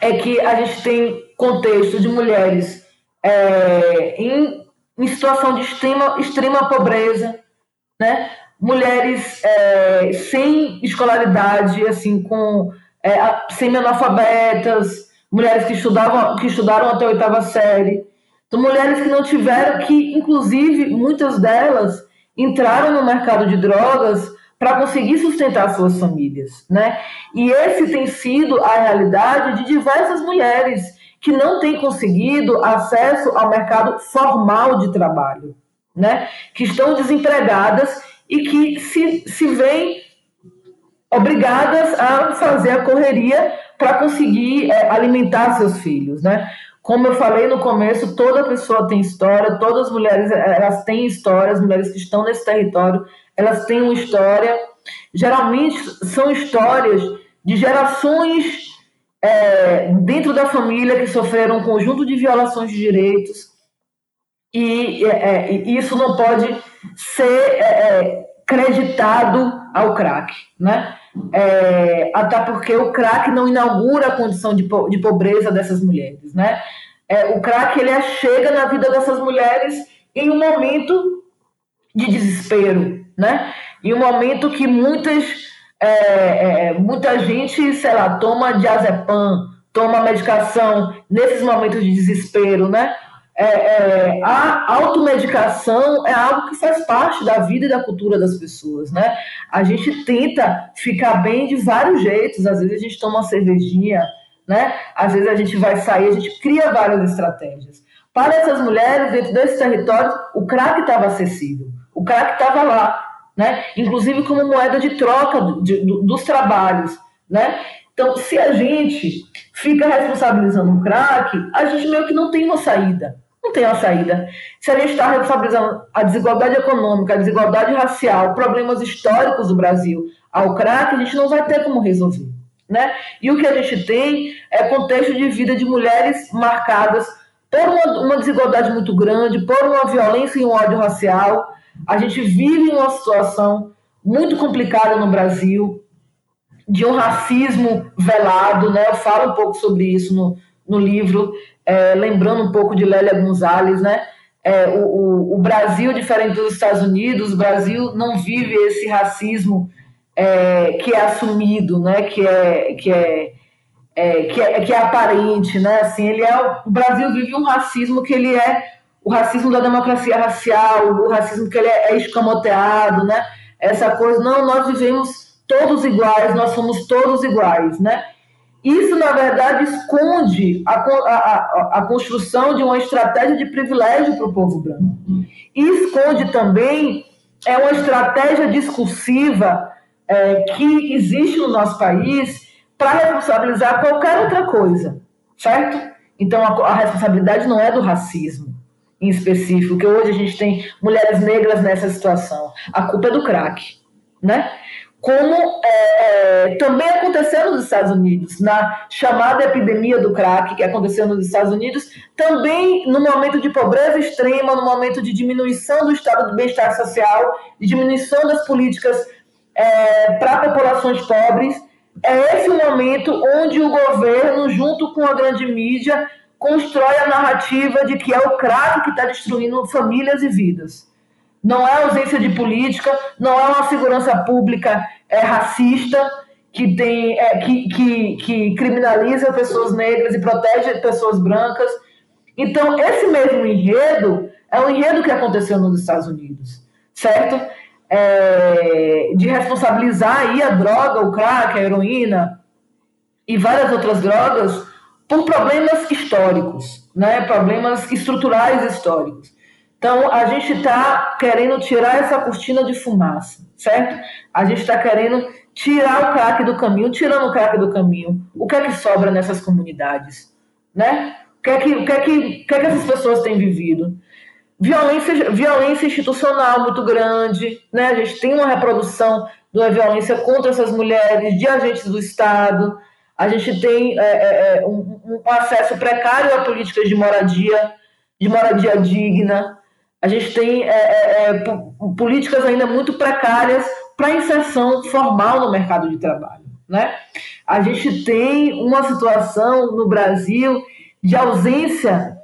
é que a gente tem contexto de mulheres é, em, em, situação de extrema, extrema pobreza, né? mulheres é, sem escolaridade, assim, com é, semi-analfabetas, mulheres que, estudavam, que estudaram até a oitava série. Então, mulheres que não tiveram, que inclusive muitas delas entraram no mercado de drogas para conseguir sustentar suas famílias, né? E esse tem sido a realidade de diversas mulheres que não têm conseguido acesso ao mercado formal de trabalho, né? que estão desempregadas e que se, se veem obrigadas a fazer a correria para conseguir é, alimentar seus filhos, né? Como eu falei no começo, toda pessoa tem história, todas as mulheres elas têm história, as mulheres que estão nesse território, elas têm uma história. Geralmente são histórias de gerações é, dentro da família que sofreram um conjunto de violações de direitos e, é, e isso não pode ser é, é, creditado ao crack, né? É, até porque o crack não inaugura a condição de, po de pobreza dessas mulheres, né? É, o crack ele chega na vida dessas mulheres em um momento de desespero, né? Em um momento que muitas é, é, muita gente, sei lá, toma diazepam, toma medicação nesses momentos de desespero, né? É, é, a automedicação é algo que faz parte da vida e da cultura das pessoas, né? A gente tenta ficar bem de vários jeitos. Às vezes a gente toma uma cervejinha, né? Às vezes a gente vai sair, a gente cria várias estratégias. Para essas mulheres, dentro desses territórios, o crack estava acessível, o crack estava lá, né? Inclusive como moeda de troca de, dos trabalhos, né? Então, se a gente fica responsabilizando o crack, a gente meio que não tem uma saída não tem uma saída. Se a gente está responsabilizando a desigualdade econômica, a desigualdade racial, problemas históricos do Brasil ao crack, a gente não vai ter como resolver. Né? E o que a gente tem é contexto de vida de mulheres marcadas por uma, uma desigualdade muito grande, por uma violência e um ódio racial. A gente vive uma situação muito complicada no Brasil, de um racismo velado, né? Eu falo um pouco sobre isso no, no livro, é, lembrando um pouco de Lélia Gonzalez, né? É, o, o, o, Brasil, diferente dos Estados Unidos, o Brasil não vive esse racismo é, que é assumido, né? Que é, que é, é, que é, que é aparente, né? Assim, ele é, o Brasil vive um racismo que ele é o racismo da democracia racial, o racismo que ele é, é escamoteado, né? Essa coisa, não, nós vivemos todos iguais, nós somos todos iguais, né? Isso, na verdade, esconde a, a, a, construção de uma estratégia de privilégio para o povo branco. E esconde também é uma estratégia discursiva é, que existe no nosso país para responsabilizar qualquer outra coisa, certo? Então, a, a responsabilidade não é do racismo em específico, que hoje a gente tem mulheres negras nessa situação. A culpa é do crack, né? como é, é, também aconteceu nos Estados Unidos, na chamada epidemia do crack, que aconteceu nos Estados Unidos, também no momento de pobreza extrema, no momento de diminuição do estado do bem-estar social, de diminuição das políticas é, para populações pobres. É esse o momento onde o governo, junto com a grande mídia, constrói a narrativa de que é o crack que está destruindo famílias e vidas não é ausência de política, não é uma segurança pública é, racista que, tem, é, que, que, que criminaliza pessoas negras e protege pessoas brancas. Então, esse mesmo enredo é um enredo que aconteceu nos Estados Unidos, certo? É, de responsabilizar aí a droga, o crack, a heroína e várias outras drogas por problemas históricos, né? problemas estruturais históricos. Então, a gente está querendo tirar essa cortina de fumaça, certo? A gente está querendo tirar o crack do caminho, tirando o crack do caminho. O que é que sobra nessas comunidades? Né? O que é que, o que, é que, o que, é que essas pessoas têm vivido? Violência, violência institucional muito grande, né? A gente tem uma reprodução de uma violência contra essas mulheres, de agentes do Estado. A gente tem é, é, é um, um acesso precário a políticas de moradia, de moradia digna. A gente tem é, é, é políticas ainda muito precárias para inserção formal no mercado de trabalho. Né? A gente tem uma situação no Brasil de ausência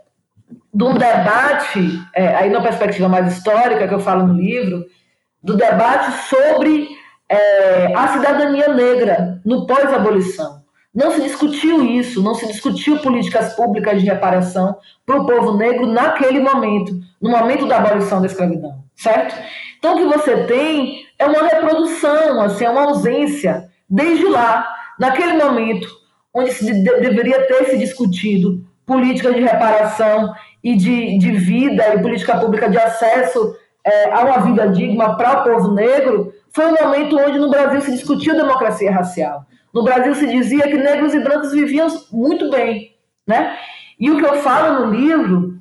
de um debate, aí na perspectiva mais histórica que eu falo no livro, do debate sobre a cidadania negra no pós-abolição. Não se discutiu isso, não se discutiu políticas públicas de reparação para o povo negro naquele momento, no momento da abolição da escravidão, certo? Então, o que você tem é uma reprodução, assim, é uma ausência, desde lá, naquele momento, onde se de deveria ter se discutido política de reparação e de, de vida e política pública de acesso é, a uma vida digna para o povo negro, foi um momento onde no Brasil se discutiu democracia racial. No Brasil se dizia que negros e brancos viviam muito bem, né? E o que eu falo no livro,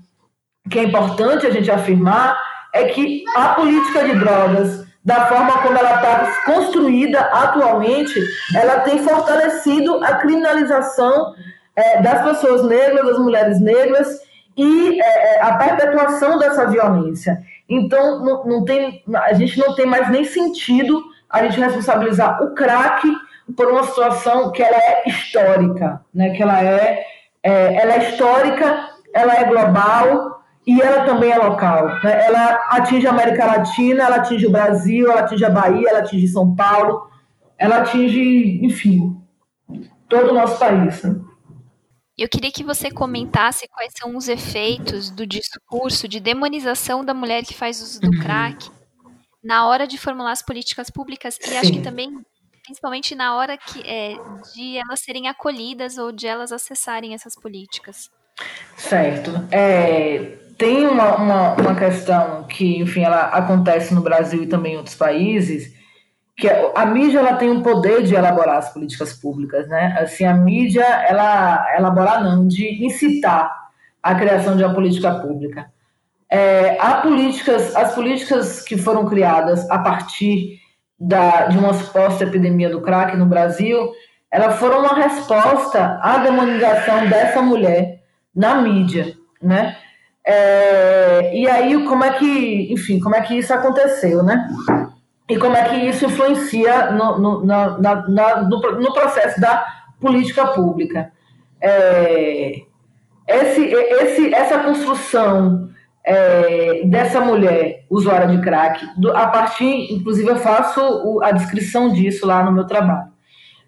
que é importante a gente afirmar, é que a política de drogas, da forma como ela está construída atualmente, ela tem fortalecido a criminalização é, das pessoas negras, das mulheres negras e é, é, a perpetuação dessa violência. Então, não, não tem, a gente não tem mais nem sentido a gente responsabilizar o crack por uma situação que ela é histórica, né? que ela é, é ela é histórica, ela é global e ela também é local. Né? Ela atinge a América Latina, ela atinge o Brasil, ela atinge a Bahia, ela atinge São Paulo, ela atinge, enfim, todo o nosso país. Né? Eu queria que você comentasse quais são os efeitos do discurso de demonização da mulher que faz uso do uhum. crack na hora de formular as políticas públicas e Sim. acho que também principalmente na hora que é, de elas serem acolhidas ou de elas acessarem essas políticas. Certo. É, tem uma, uma, uma questão que, enfim, ela acontece no Brasil e também em outros países, que é, a mídia ela tem um poder de elaborar as políticas públicas, né? Assim, a mídia, ela elaborar não, de incitar a criação de uma política pública. É, há políticas, as políticas que foram criadas a partir da, de uma suposta epidemia do crack no Brasil, elas foram uma resposta à demonização dessa mulher na mídia, né? É, e aí, como é que, enfim, como é que isso aconteceu, né? e como é que isso influencia no, no, na, na, no, no processo da política pública. É, esse, esse, essa construção é, dessa mulher usuária de crack, do, a partir, inclusive eu faço o, a descrição disso lá no meu trabalho.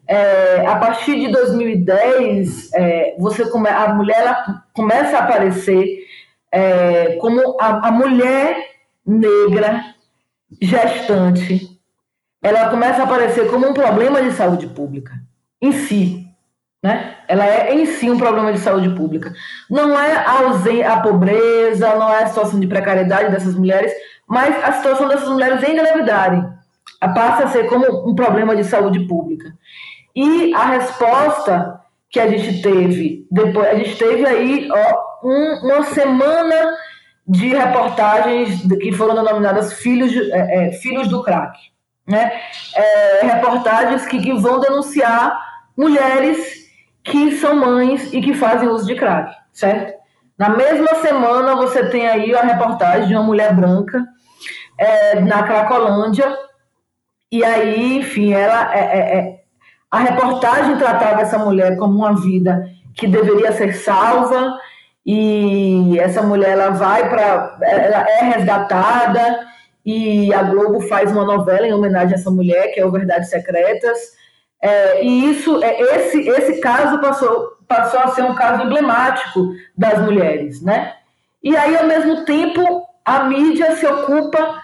É, a partir de 2010, é, você come, a mulher começa a aparecer é, como a, a mulher negra gestante, ela começa a aparecer como um problema de saúde pública em si, né? Ela é em si um problema de saúde pública. Não é a, a pobreza, não é a situação de precariedade dessas mulheres, mas a situação dessas mulheres em gravidade passa a ser como um problema de saúde pública. E a resposta que a gente teve depois, a gente teve aí ó, um, uma semana de reportagens que foram denominadas Filhos, de, é, é, Filhos do Crack. Né? É, reportagens que, que vão denunciar mulheres que são mães e que fazem uso de crack, certo? Na mesma semana você tem aí a reportagem de uma mulher branca é, na Cracolândia, e aí, enfim, ela é, é, é, a reportagem tratava essa mulher como uma vida que deveria ser salva e essa mulher ela vai para ela é resgatada e a Globo faz uma novela em homenagem a essa mulher que é o Verdades Secretas é, e isso é esse esse caso passou passou a ser um caso emblemático das mulheres né e aí ao mesmo tempo a mídia se ocupa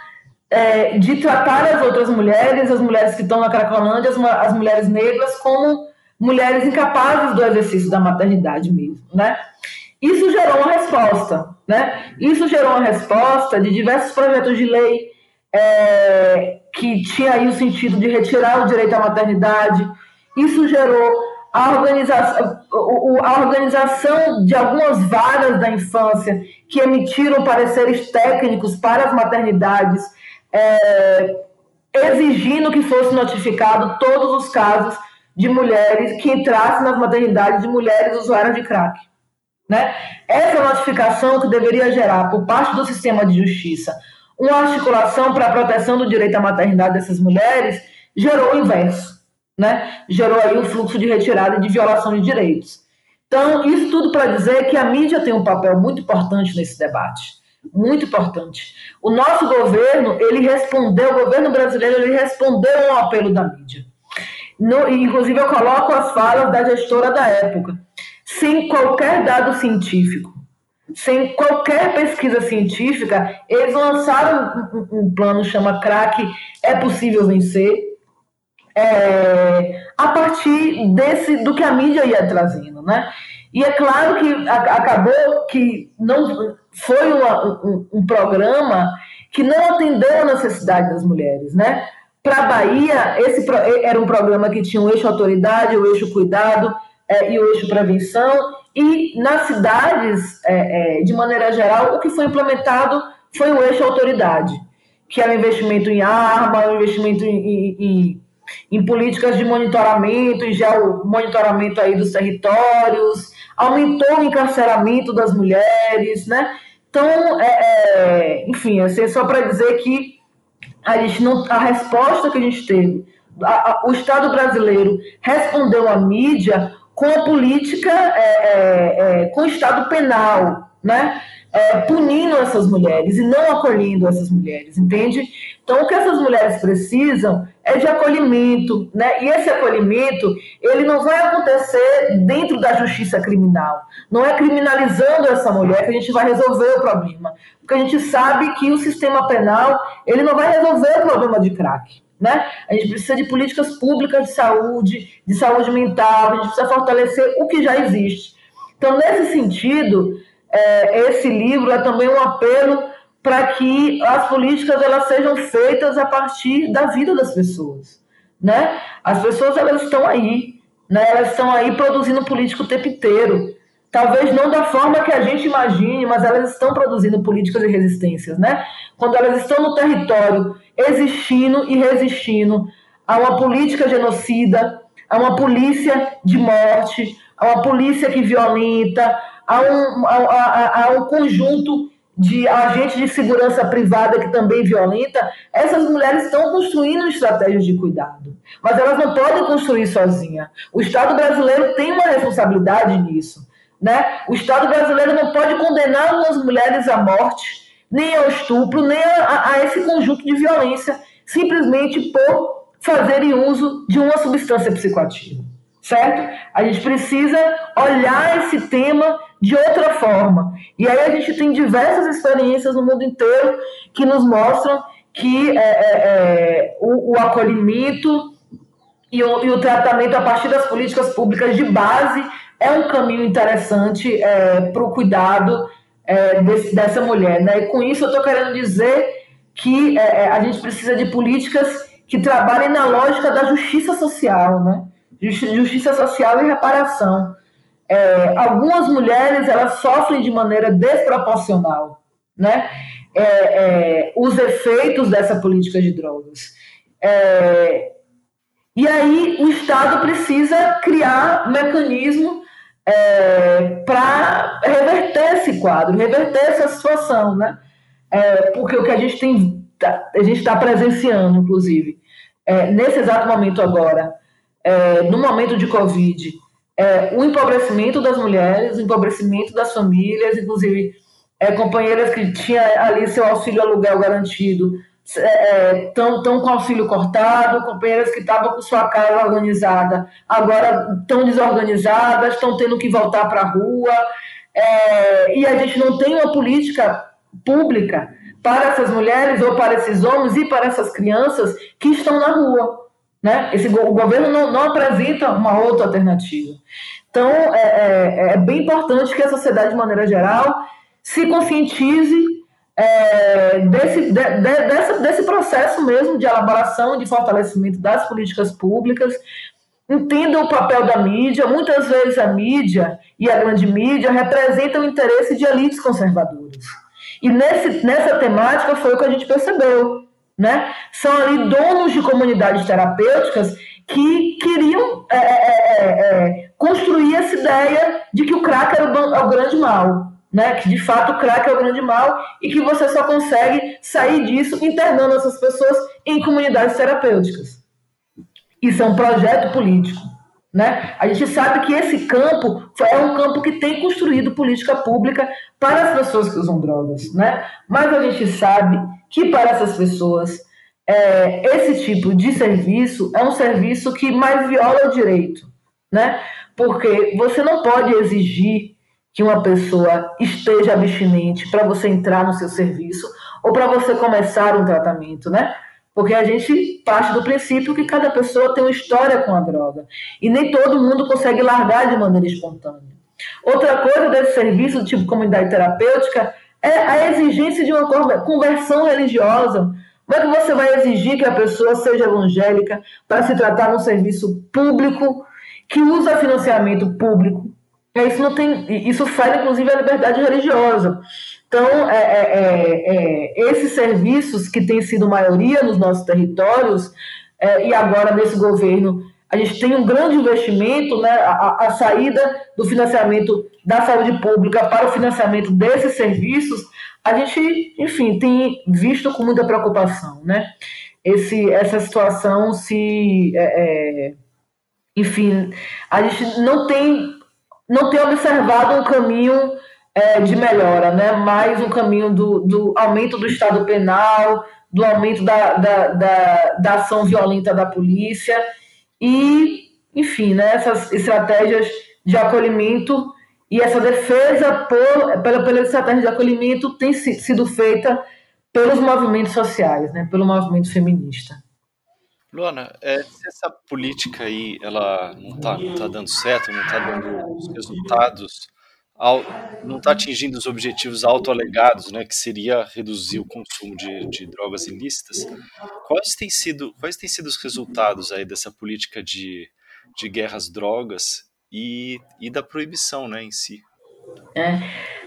é, de tratar as outras mulheres as mulheres que estão na Cracolândia as, as mulheres negras como mulheres incapazes do exercício da maternidade mesmo né isso gerou uma resposta, né? Isso gerou uma resposta de diversos projetos de lei é, que tinha aí o sentido de retirar o direito à maternidade. Isso gerou a organização, a organização de algumas varas da infância que emitiram pareceres técnicos para as maternidades, é, exigindo que fosse notificado todos os casos de mulheres que entrassem nas maternidades de mulheres usuárias de crack. Né? Essa notificação que deveria gerar, por parte do sistema de justiça, uma articulação para a proteção do direito à maternidade dessas mulheres, gerou o inverso. Né? Gerou aí um fluxo de retirada e de violação de direitos. Então, isso tudo para dizer que a mídia tem um papel muito importante nesse debate. Muito importante. O nosso governo, ele respondeu, o governo brasileiro, ele respondeu ao apelo da mídia. No, inclusive, eu coloco as falas da gestora da época sem qualquer dado científico, sem qualquer pesquisa científica, eles lançaram um, um plano chama crack é possível vencer é, a partir desse do que a mídia ia trazendo, né? E é claro que a, acabou que não foi uma, um, um programa que não atendeu a necessidade das mulheres, né? Para a Bahia, esse era um programa que tinha o eixo autoridade, o eixo cuidado é, e o eixo prevenção. E nas cidades, é, é, de maneira geral, o que foi implementado foi o eixo autoridade, que era o investimento em arma, o investimento em, em, em políticas de monitoramento, e já o monitoramento aí dos territórios, aumentou o encarceramento das mulheres, né? Então, é, é, enfim, assim, só para dizer que a gente não, a resposta que a gente teve, a, a, o Estado brasileiro respondeu à mídia com a política, é, é, é com o Estado penal, né? É, punindo essas mulheres e não acolhendo essas mulheres, entende? Então, o que essas mulheres precisam é de acolhimento, né? E esse acolhimento, ele não vai acontecer dentro da justiça criminal. Não é criminalizando essa mulher que a gente vai resolver o problema. Porque a gente sabe que o sistema penal, ele não vai resolver o problema de crack. Né? A gente precisa de políticas públicas de saúde, de saúde mental, a gente precisa fortalecer o que já existe. Então, nesse sentido, é, esse livro é também um apelo para que as políticas elas sejam feitas a partir da vida das pessoas, né? As pessoas elas estão aí, né? Elas estão aí produzindo política o tempo inteiro. Talvez não da forma que a gente imagine, mas elas estão produzindo políticas de resistências, né? Quando elas estão no território existindo e resistindo a uma política genocida, a uma polícia de morte, a uma polícia que violenta, a um, a, a, a um conjunto de agentes de segurança privada que também violenta, essas mulheres estão construindo estratégias de cuidado. Mas elas não podem construir sozinha. O Estado brasileiro tem uma responsabilidade nisso. Né? O Estado brasileiro não pode condenar as mulheres à morte, nem ao estupro, nem a, a esse conjunto de violência, simplesmente por fazerem uso de uma substância psicoativa. Certo? A gente precisa olhar esse tema de outra forma. E aí a gente tem diversas experiências no mundo inteiro que nos mostram que é, é, é, o, o, acolhimento e o, e o, tratamento a partir das políticas públicas de base é um caminho interessante é, para o cuidado é, desse, dessa mulher. Né? E com isso eu estou querendo dizer que é, a gente precisa de políticas que trabalhem na lógica da justiça social, né? justiça social e reparação é, algumas mulheres elas sofrem de maneira desproporcional, né? É, é, os efeitos dessa política de drogas. É, e aí o Estado precisa criar um mecanismo é, para reverter esse quadro, reverter essa situação, né? É, porque o que a gente tem, a gente está presenciando, inclusive, nesse exato momento agora, no momento de Covid, é, o empobrecimento das mulheres, o empobrecimento das famílias, inclusive é, companheiras que tinham ali seu auxílio aluguel garantido estão é, com auxílio cortado, companheiras que estavam com sua casa organizada agora estão desorganizadas, estão tendo que voltar para a rua, é, e a gente não tem uma política pública para essas mulheres ou para esses homens e para essas crianças que estão na rua. Né? Esse, o governo não, não apresenta uma outra alternativa. Então, é, é, é, bem importante que a sociedade, de maneira geral, se conscientize é, desse, de, de, desse, desse processo mesmo de elaboração de fortalecimento das políticas públicas, entenda o papel da mídia. Muitas vezes a mídia e a grande mídia representam o interesse de elites conservadoras. E nesse, nessa temática foi o que a gente percebeu né? São ali donos de comunidades terapêuticas que queriam é, é, é, é, construir essa ideia de que o crack era o, é o, grande mal, né? Que de fato o crack é o grande mal e que você só consegue sair disso internando essas pessoas em comunidades terapêuticas. Isso é um projeto político. Né? A gente sabe que esse campo é um campo que tem construído política pública para as pessoas que usam drogas, né? mas a gente sabe que para essas pessoas é, esse tipo de serviço é um serviço que mais viola o direito, né? Porque você não pode exigir que uma pessoa esteja abstinente para você entrar no seu serviço ou para você começar um tratamento, né? Porque a gente parte do princípio que cada pessoa tem uma história com a droga e nem todo mundo consegue largar de maneira espontânea. Outra coisa desse serviço, tipo comunidade terapêutica, é a exigência de uma conversão religiosa. Como é que você vai exigir que a pessoa seja evangélica para se tratar num serviço público que usa financiamento público? Isso não tem, isso fere inclusive a liberdade religiosa. Então, é, é, é, é esses serviços que têm sido maioria nos nossos territórios é, e agora nesse governo a gente tem um grande investimento, né, a, a, saída do financiamento da saúde pública para o financiamento desses serviços, a gente, enfim, tem visto com muita preocupação, né? Esse, essa situação se, é, enfim, a gente não tem, não tem observado um caminho é, de melhora, né? Mais um caminho do, do aumento do estado penal, do aumento da, da, da, da ação violenta da polícia e, enfim, né, essas estratégias de acolhimento e essa defesa por, pela, pela estratégia de acolhimento tem sido feita pelos movimentos sociais, né, pelo movimento feminista. Luana, é, se essa política aí ela não está não tá dando certo, não está dando os resultados não está atingindo os objetivos autoalegados, né, que seria reduzir o consumo de, de, drogas ilícitas. Quais têm sido quais têm sido os resultados aí dessa política de, de drogas e, e da proibição, né, em si? É,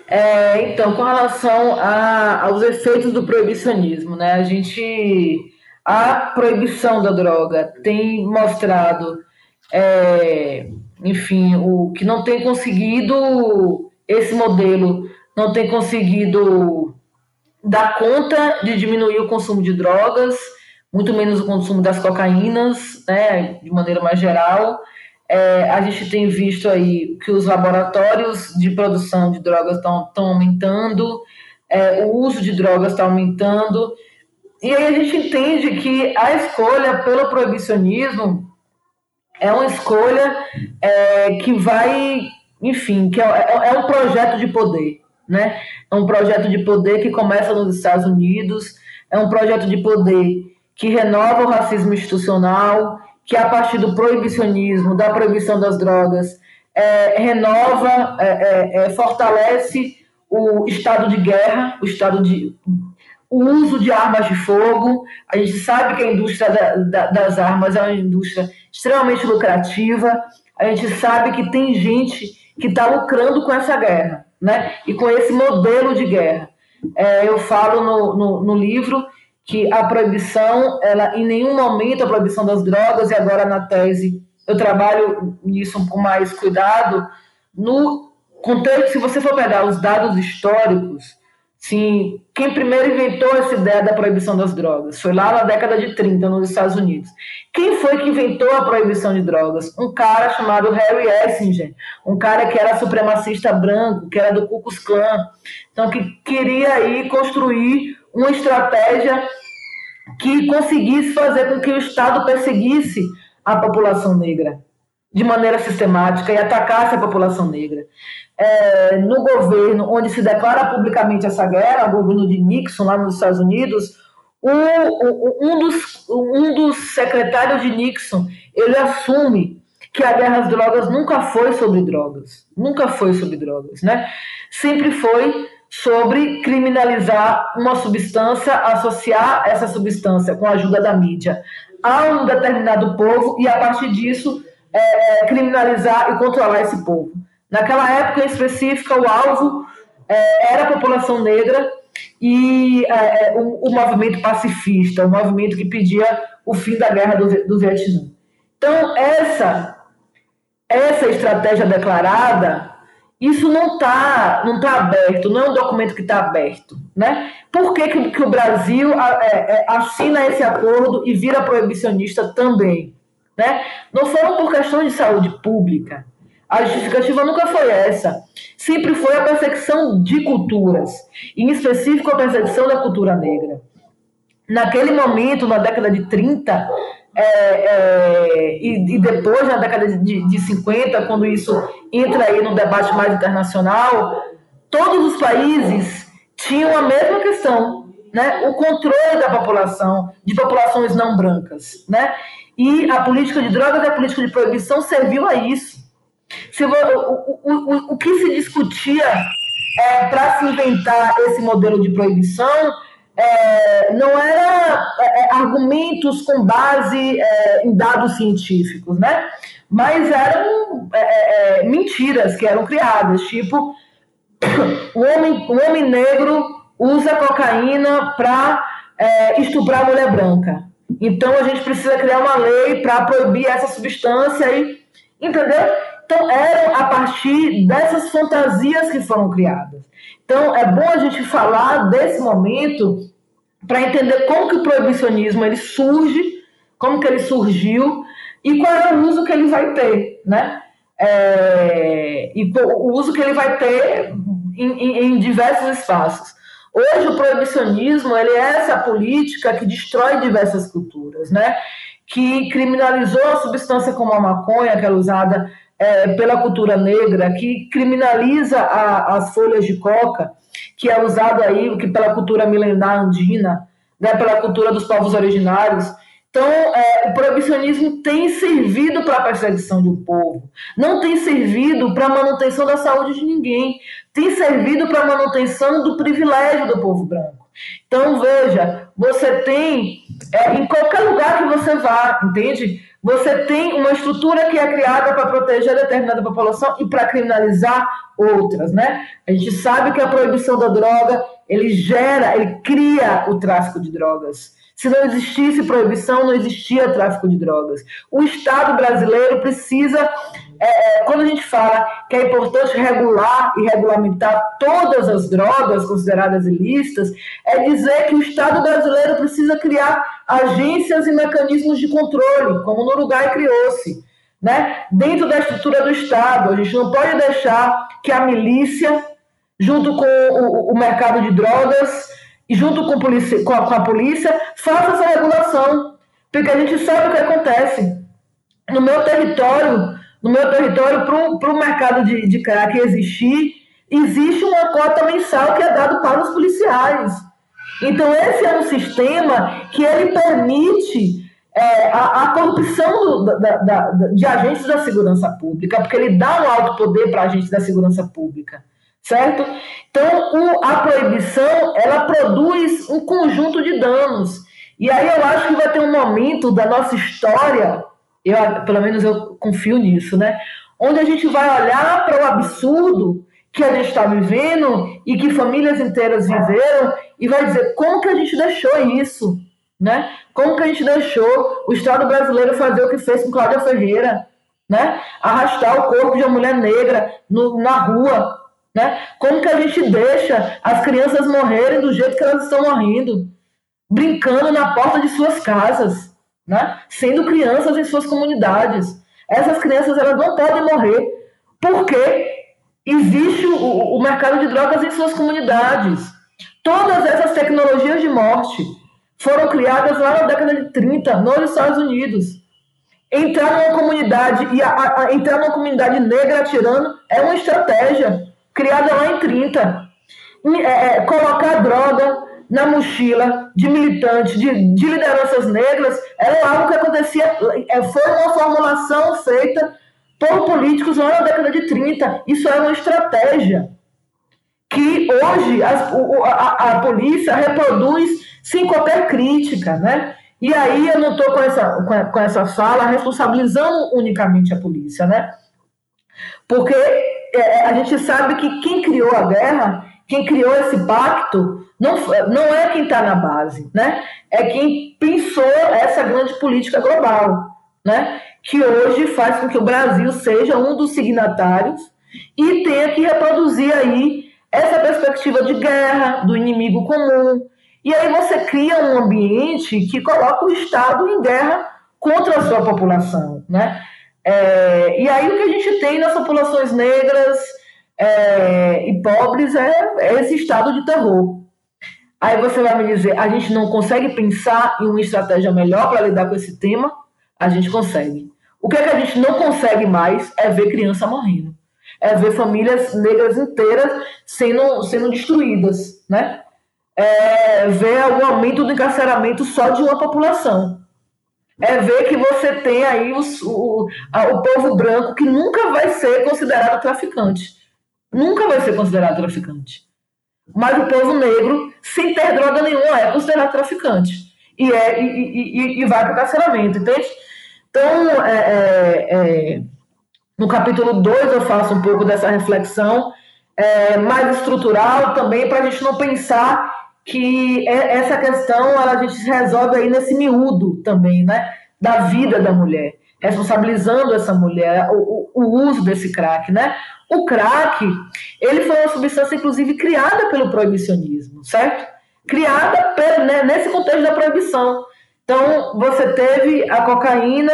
é, então, com relação a, aos efeitos do proibicionismo, né, a gente a proibição da droga tem mostrado é, enfim, o que não tem conseguido esse modelo não tem conseguido dar conta de diminuir o consumo de drogas, muito menos o consumo das cocaínas, né, de maneira mais geral. É, a gente tem visto aí que os laboratórios de produção de drogas estão aumentando, é, o uso de drogas está aumentando, e aí a gente entende que a escolha pelo proibicionismo é uma escolha é, que vai, enfim, que é, é, é, um projeto de poder, né? É um projeto de poder que começa nos Estados Unidos, é um projeto de poder que renova o racismo institucional, que a partir do proibicionismo, da proibição das drogas, é, renova, é, é, fortalece o estado de guerra, o estado de o uso de armas de fogo. A gente sabe que a indústria da, da, das armas é uma indústria extremamente lucrativa. A gente sabe que tem gente que está lucrando com essa guerra, né? E com esse modelo de guerra. É, eu falo no, no, no, livro que a proibição, ela em nenhum momento a proibição das drogas e agora na tese eu trabalho nisso com mais cuidado no contexto. Se você for pegar os dados históricos Sim, quem primeiro inventou essa ideia da proibição das drogas foi lá na década de 30 nos Estados Unidos. Quem foi que inventou a proibição de drogas? Um cara chamado Harry Essinger, um cara que era supremacista branco, que era do Ku Klux Klan, então que queria aí construir uma estratégia que conseguisse fazer com que o Estado perseguisse a população negra de maneira sistemática e atacasse a população negra é, no governo onde se declara publicamente essa guerra, o governo de Nixon, lá nos Estados Unidos, um, um, dos, um dos secretários de Nixon, ele assume que a guerra às drogas nunca foi sobre drogas, nunca foi sobre drogas, né? Sempre foi sobre criminalizar uma substância, associar essa substância com a ajuda da mídia a um determinado povo e a partir disso é, criminalizar e controlar esse povo. Naquela época específica, o alvo é, era a população negra e é, é, o, o, movimento pacifista, o movimento que pedia o fim da guerra do, do Vietnã. Então, essa, essa estratégia declarada, isso não está não tá aberto, não é um documento que está aberto. Né? Por que, que, que o Brasil é, é, assina esse acordo e vira proibicionista também? Né? Não foram por questões de saúde pública, a justificativa nunca foi essa. Sempre foi a perseguição de culturas, em específico a perseguição da cultura negra. Naquele momento, na década de 30, é, é, e, e, depois, na década de, de 50, quando isso entra aí no debate mais internacional, todos os países tinham a mesma questão, né? o controle da população, de populações não brancas. Né? E a política de drogas e a política de proibição serviu a isso. Se, o, o, o, o que se discutia é, para se inventar esse modelo de proibição é, não era é, é, argumentos com base é, em dados científicos, né? Mas eram é, é, mentiras que eram criadas, tipo [COUGHS] o homem, o homem negro usa cocaína para estuprar a mulher branca. Então a gente precisa criar uma lei para proibir essa substância e entendeu? Então eram a partir dessas fantasias que foram criadas. Então é bom a gente falar desse momento para entender como que o proibicionismo ele surge, como que ele surgiu e qual é o uso que ele vai ter, né? É, e o uso que ele vai ter em, em, em, diversos espaços. Hoje o proibicionismo ele é essa política que destrói diversas culturas, né? Que criminalizou a substância como a maconha, que é usada é, pela cultura negra, que criminaliza a, as folhas de coca, que é usado aí que pela cultura milenar andina, né, pela cultura dos povos originários. Então, é, o proibicionismo tem servido para a perseguição de um povo, não tem servido para a manutenção da saúde de ninguém, tem servido para a manutenção do privilégio do povo branco. Então, veja, você tem, é, em qualquer lugar que você vá, entende? Você tem uma estrutura que é criada para proteger determinada população e para criminalizar outras, né? A gente sabe que a proibição da droga, ele gera, ele cria o tráfico de drogas. Se não existisse proibição, não existia tráfico de drogas. O Estado brasileiro precisa é, é, quando a gente fala que é importante regular e regulamentar todas as drogas consideradas ilícitas, é dizer que o Estado brasileiro precisa criar agências e mecanismos de controle, como no Uruguai criou-se. Né? Dentro da estrutura do Estado, a gente não pode deixar que a milícia, junto com o, o mercado de drogas e junto com, polícia, com, a, com a polícia, faça essa regulação, porque a gente sabe o que acontece. No meu território, no meu território, para o mercado de, de crack existir, existe uma cota mensal que é dado para os policiais. Então, esse é um sistema que ele permite é, a, a, corrupção do, da, da, de agentes da segurança pública, porque ele dá um alto poder para agentes da segurança pública, certo? Então, o, a proibição, ela produz um conjunto de danos. E aí eu acho que vai ter um momento da nossa história eu, pelo menos eu confio nisso, né? Onde a gente vai olhar para o absurdo que a gente está vivendo e que famílias inteiras viveram e vai dizer como que a gente deixou isso, né? Como que a gente deixou o Estado brasileiro fazer o que fez com Cláudia Ferreira, né? Arrastar o corpo de uma mulher negra no, na rua, né? Como que a gente deixa as crianças morrerem do jeito que elas estão morrendo, brincando na porta de suas casas, né? sendo crianças em suas comunidades. Essas crianças elas não podem morrer porque existe o, o mercado de drogas em suas comunidades. Todas essas tecnologias de morte foram criadas lá na década de 30 nos Estados Unidos. Entrar numa comunidade e a, a, a, entrar numa comunidade negra atirando é uma estratégia criada lá em 30. E, é, é, colocar droga na mochila de militantes, de, de lideranças negras, era algo que acontecia, é, foi uma formulação feita por políticos lá na década de 30. Isso era uma estratégia que hoje as, a, a, polícia reproduz sem qualquer crítica, né? E aí eu não estou com essa, com essa fala responsabilizando unicamente a polícia, né? Porque é, a gente sabe que quem criou a guerra, quem criou esse pacto, não, não é quem está na base, né? É quem pensou essa grande política global, né? Que hoje faz com que o Brasil seja um dos signatários e tenha que reproduzir aí essa perspectiva de guerra, do inimigo comum. E aí você cria um ambiente que coloca o Estado em guerra contra a sua população, né? É, e aí o que a gente tem nas populações negras é, e pobres é, é esse estado de terror. Aí você vai me dizer, a gente não consegue pensar em uma estratégia melhor para lidar com esse tema? A gente consegue. O que, é que a gente não consegue mais é ver criança morrendo. É ver famílias negras inteiras sendo, sendo destruídas, né? É ver o aumento do encarceramento só de uma população. É ver que você tem aí os, o, a, o povo branco que nunca vai ser considerado traficante. Nunca vai ser considerado traficante. Mas o povo negro, sem ter droga nenhuma, é considerado traficante. E, é, e, e, e vai para o carceramento, entende? Então, é, é, é no capítulo 2 eu faço um pouco dessa reflexão é, mais estrutural também, para a gente não pensar que é, essa questão ela, a gente resolve aí nesse miúdo também, né? Da vida da mulher, responsabilizando essa mulher, o, o, uso desse crack, né? O crack, ele foi uma substância, inclusive, criada pelo proibicionismo, certo? Criada né, nesse contexto da proibição. Então, você teve a cocaína,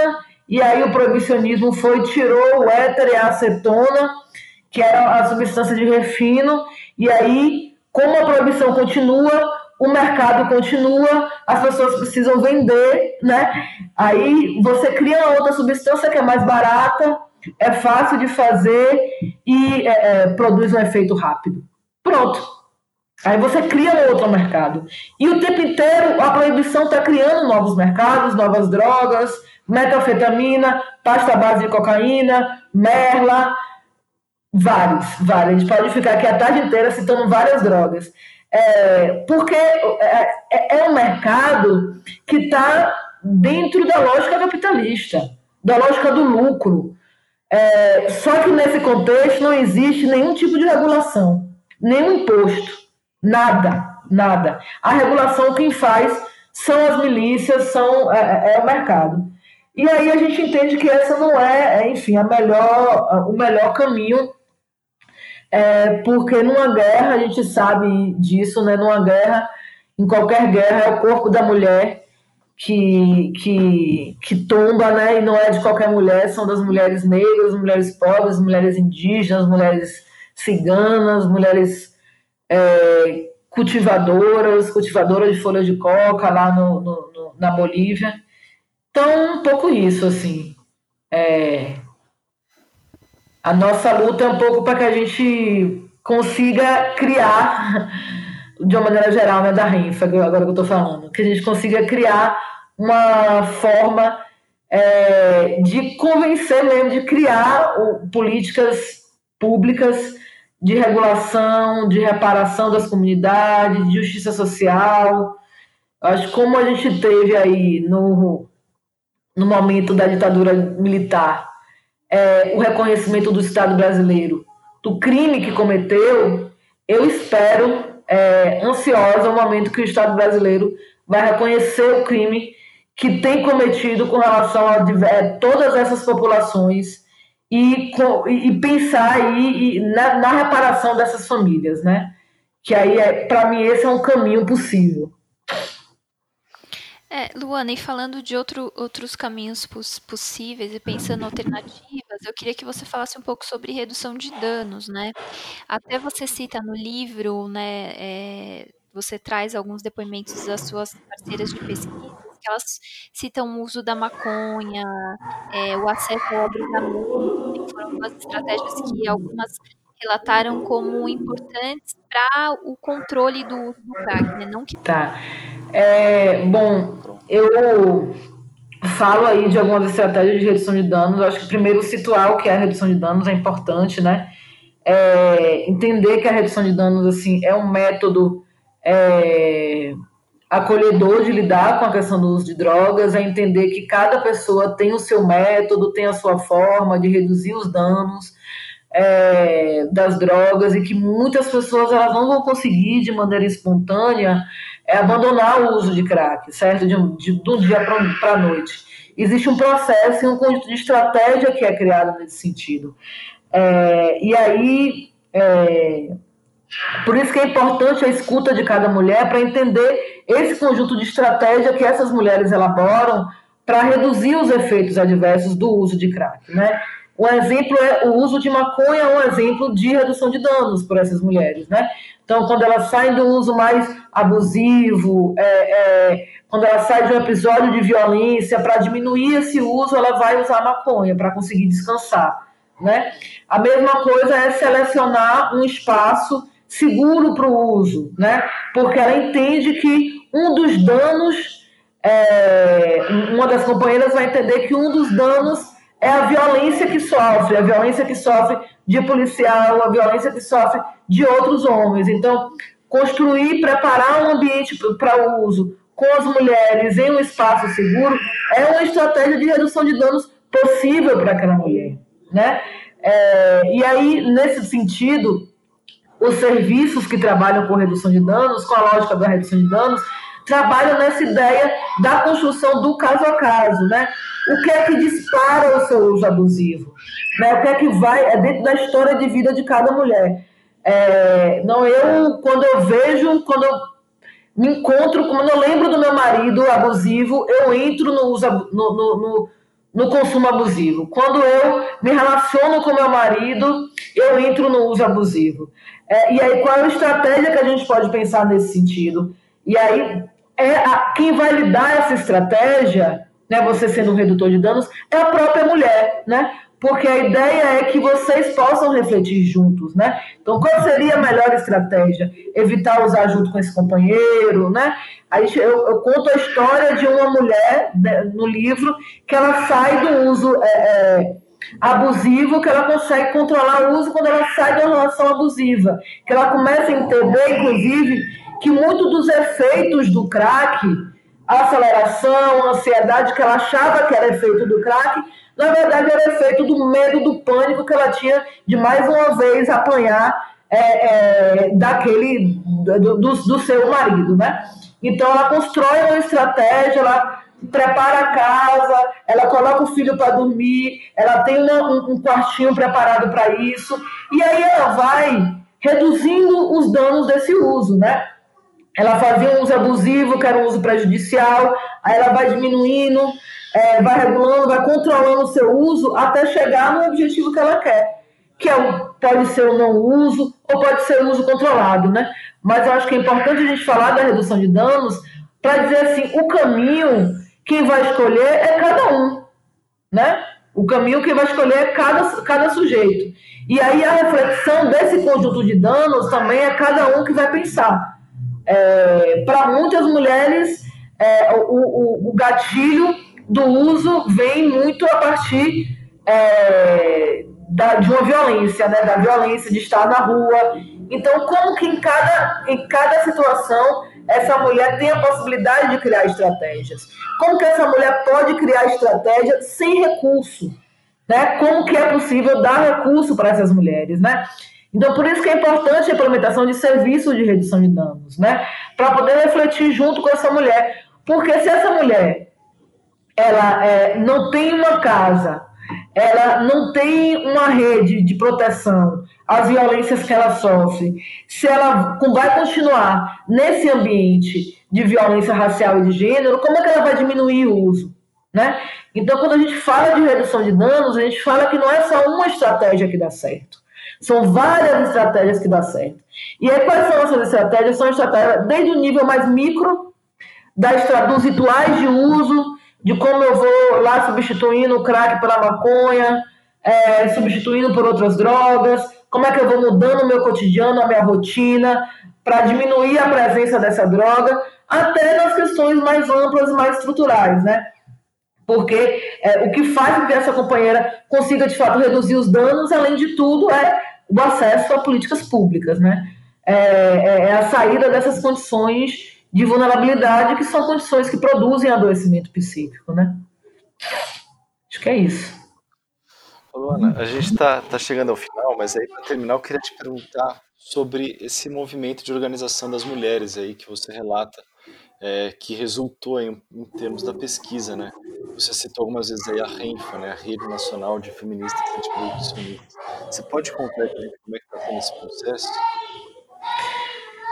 e aí o proibicionismo foi, tirou o éter e a acetona, que era a substância de refino, e aí, como a proibição continua, o mercado continua, as pessoas precisam vender, né? Aí você cria uma outra substância que é mais barata, é fácil de fazer e é, é, produz um efeito rápido. Pronto. Aí você cria outro mercado. E o tempo inteiro a proibição está criando novos mercados, novas drogas, metanfetamina, pasta base de cocaína, merla, vários, vários. A gente pode ficar aqui a tarde inteira citando várias drogas. É, porque é, é, é um mercado que está dentro da lógica capitalista, da lógica do lucro. É, só que nesse contexto não existe nenhum tipo de regulação, nenhum imposto, nada, nada. A regulação quem faz são as milícias, são é, é o mercado. E aí a gente entende que essa não é, é enfim, a melhor, o melhor caminho, é, porque numa guerra, a gente sabe disso, né? Numa guerra, em qualquer guerra, é o corpo da mulher que, que, que tomba, né? E não é de qualquer mulher, são das mulheres negras, mulheres pobres, mulheres indígenas, mulheres ciganas, mulheres é, cultivadoras, cultivadoras de folhas de coca lá no, no, no, na Bolívia. Então, um pouco isso, assim. É, a nossa luta é um pouco para que a gente consiga criar, de uma maneira geral, né, da RINFA, agora que eu estou falando, que a gente consiga criar uma forma é, de convencer mesmo, de criar o, políticas públicas de regulação, de reparação das comunidades, de justiça social. Acho que como a gente teve aí no, no momento da ditadura militar é, o reconhecimento do Estado brasileiro do crime que cometeu, eu espero, é, ansiosa, o momento que o Estado brasileiro vai reconhecer o crime que tem cometido com relação a é, todas essas populações e, e pensar aí na, na, reparação dessas famílias, né? Que aí, é, para mim, esse é um caminho possível. É, Luana, e falando de outro, outros caminhos poss possíveis e pensando alternativas, eu queria que você falasse um pouco sobre redução de danos, né? Até você cita no livro, né, é, você traz alguns depoimentos das suas parceiras de pesquisa, que elas citam o uso da maconha, é, o acesso ao abrigamento, que foram algumas estratégias que algumas relataram como importantes para o controle do, do crack, né? Não que... Tá. É, bom, eu falo aí de algumas estratégias de redução de danos. Acho que primeiro situar o que é a redução de danos é importante, né? É, entender que a redução de danos assim é um método é, acolhedor de lidar com a questão do uso de drogas, é entender que cada pessoa tem o seu método, tem a sua forma de reduzir os danos é, das drogas e que muitas pessoas elas não vão conseguir de maneira espontânea é, abandonar o uso de crack, certo? De, de, um dia para a noite. Existe um processo e um conjunto de estratégia que é criado nesse sentido. É, e aí, é, por isso que é importante a escuta de cada mulher para entender esse conjunto de estratégia que essas mulheres elaboram para reduzir os efeitos adversos do uso de crack, né? Um exemplo é o uso de maconha, é um exemplo de redução de danos por essas mulheres, né? Então, quando elas saem do uso mais abusivo, é, é, quando ela sai de um episódio de violência, para diminuir esse uso, ela vai usar maconha para conseguir descansar, né? A mesma coisa é selecionar um espaço seguro para o uso, né? Porque ela entende que um dos danos, é, uma das companheiras vai entender que um dos danos é a violência que sofre, a violência que sofre de policial, a violência que sofre de outros homens. Então, construir, preparar um ambiente para o uso com as mulheres em um espaço seguro é uma estratégia de redução de danos possível para aquela mulher, né? É, e aí, nesse sentido, os serviços que trabalham com redução de danos, com a lógica da redução de danos, trabalham nessa ideia da construção do caso a caso, né? O que é que dispara o seu uso abusivo? Né? O que é que vai é dentro da história de vida de cada mulher. É, não, eu quando eu vejo, quando eu me encontro, quando eu lembro do meu marido abusivo, eu entro no uso no, no, no, no consumo abusivo. Quando eu me relaciono com meu marido, eu entro no uso abusivo. É, e aí, qual é a estratégia que a gente pode pensar nesse sentido? E aí, é a, quem vai lhe dar essa estratégia, né, você sendo um redutor de danos, é a própria mulher, né? Porque a ideia é que vocês possam refletir juntos, né? Então, qual seria a melhor estratégia? Evitar usar junto com esse companheiro, né? Aí eu, eu conto a história de uma mulher né, no livro que ela sai do uso é, é, abusivo, que ela consegue controlar o uso quando ela sai da relação abusiva, que ela começa a entender, inclusive, que muito dos efeitos do crack, a aceleração, a ansiedade que ela achava que era efeito do crack, na verdade era efeito do medo, do pânico que ela tinha de mais uma vez apanhar é, é, daquele do, do, do, seu marido, né? Então ela constrói uma estratégia, ela prepara a casa, ela coloca o filho para dormir, ela tem uma, um, um quartinho preparado para isso, e aí ela vai reduzindo os danos desse uso, né? Ela fazia um uso abusivo, que era um uso prejudicial, aí ela vai diminuindo, é, vai regulando, vai controlando o seu uso até chegar no objetivo que ela quer, que é o, pode ser o não uso ou pode ser o uso controlado, né? Mas eu acho que é importante a gente falar da redução de danos para dizer assim, o caminho quem vai escolher é cada um, né? O caminho quem vai escolher é cada, cada sujeito. E aí a reflexão desse conjunto de danos também é cada um que vai pensar. É, Para muitas mulheres, é, o, o, o, gatilho do uso vem muito a partir é, da, de uma violência, né? da violência de estar na rua. Então, como que em cada, em cada situação essa mulher tem a possibilidade de criar estratégias? Como que essa mulher pode criar estratégia sem recurso? Né? Como que é possível dar recurso para essas mulheres? Né? Então, por isso que é importante a implementação de serviços de redução de danos, né? Para poder refletir junto com essa mulher. Porque se essa mulher ela é, não tem uma casa, ela não tem uma rede de proteção às violências que ela sofre, se ela vai continuar nesse ambiente de violência racial e de gênero, como é que ela vai diminuir o uso? Né? Então, quando a gente fala de redução de danos, a gente fala que não é só uma estratégia que dá certo. São várias estratégias que dão certo. E aí, quais são essas estratégias? São estratégias desde o nível mais micro, das, dos rituais de uso, de como eu vou lá substituindo o crack pela maconha, é, substituindo por outras drogas, como é que eu vou mudando o meu cotidiano, a minha rotina, para diminuir a presença dessa droga, até nas questões mais amplas mais estruturais, né? Porque é, o que faz com que essa companheira consiga, de fato, reduzir os danos, além de tudo, é o acesso a políticas públicas, né? É, é, é a saída dessas condições de vulnerabilidade, que são condições que produzem adoecimento psíquico, né? Acho que é isso. Luana, a gente está tá chegando ao final, mas aí para terminar eu queria te perguntar sobre esse movimento de organização das mulheres aí que você relata, é, que resultou em, em, termos da pesquisa, né? Você citou algumas vezes aí a RENFA, né? A Rede Nacional de Feministas e Antiproibicionistas. Você pode contar como é que está sendo esse processo?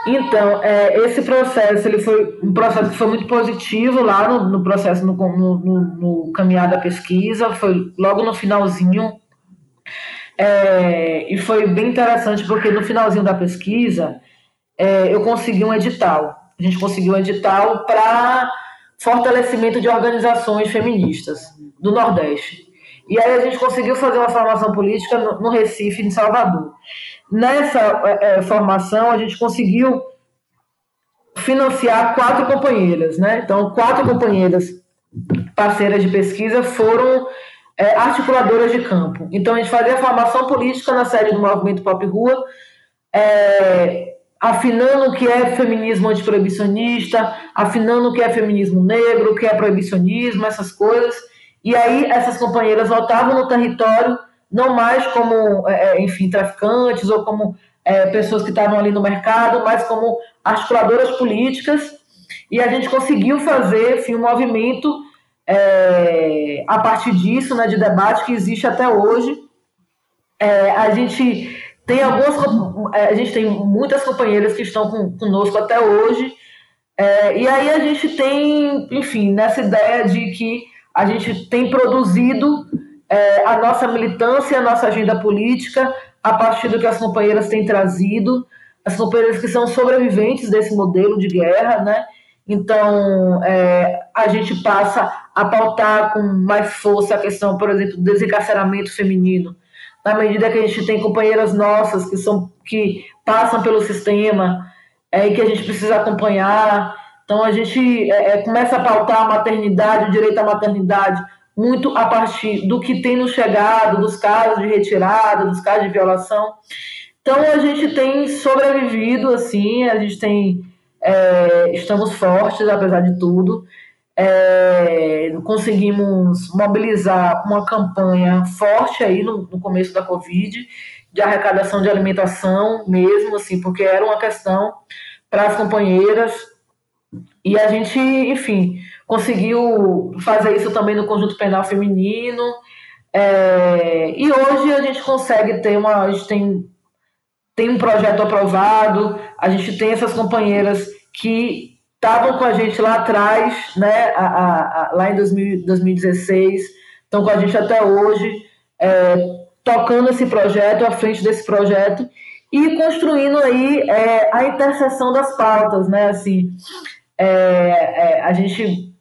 Então, é, esse processo ele foi um processo que foi muito positivo lá no, no processo, no, no, no, caminhar da pesquisa, foi logo no finalzinho. É, e foi bem interessante porque no finalzinho da pesquisa é, eu consegui um edital. A gente conseguiu um edital para fortalecimento de organizações feministas do Nordeste. E aí a gente conseguiu fazer uma formação política no, Recife, em Salvador. Nessa é, é, formação, a gente conseguiu financiar quatro companheiras, né? Então, quatro companheiras parceiras de pesquisa foram é, articuladoras de campo. Então, a gente fazia formação política na sede do Movimento Pop Rua, é, afinando o que é feminismo antiproibicionista, afinando o que é feminismo negro, o que é proibicionismo, essas coisas. E aí essas companheiras voltavam no território, não mais como, é, é enfim, traficantes ou como é, pessoas que estavam ali no mercado, mas como articuladoras políticas. E a gente conseguiu fazer enfim, um movimento é, a partir disso, né, de debate que existe até hoje. É, a gente tem algumas, é, a gente tem muitas companheiras que estão com, conosco até hoje. É, e aí a gente tem, enfim, nessa ideia de que a gente tem produzido é, a nossa militância, a nossa agenda política a partir do que as companheiras têm trazido, as companheiras que são sobreviventes desse modelo de guerra, né? Então, é, a gente passa a pautar com mais força a questão, por exemplo, do desencarceramento feminino, na medida que a gente tem companheiras nossas que são que passam pelo sistema é, e que a gente precisa acompanhar. Então, a gente é, é começa a pautar a maternidade, o direito à maternidade, muito a partir do que tem nos chegado, dos casos de retirada, dos casos de violação. Então, a gente tem sobrevivido, assim, a gente tem é, estamos fortes, apesar de tudo. É, conseguimos mobilizar uma campanha forte aí no, no, começo da Covid, de arrecadação de alimentação mesmo, assim, porque era uma questão para as companheiras. E a gente, enfim, conseguiu fazer isso também no conjunto penal feminino. É, e hoje a gente consegue ter uma. A gente tem, tem um projeto aprovado, a gente tem essas companheiras que estavam com a gente lá atrás, né, a, a, a, lá em 2000, 2016, estão com a gente até hoje, é, tocando esse projeto, à frente desse projeto, e construindo aí é, a interseção das pautas, né, assim, é, é a gente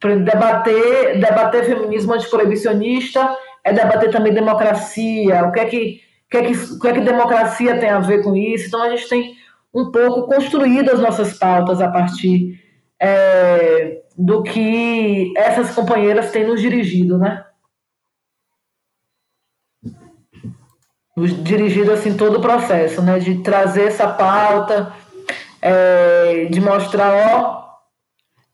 debater, debater feminismo antiproibicionista é debater também democracia, o que é que, o que, é que, o que é que democracia tem a ver com isso, então a gente tem um pouco construído as nossas pautas a partir é, do que essas companheiras têm nos dirigido, né? Nos dirigido assim todo o processo, né? De trazer essa pauta, é, de mostrar, ó,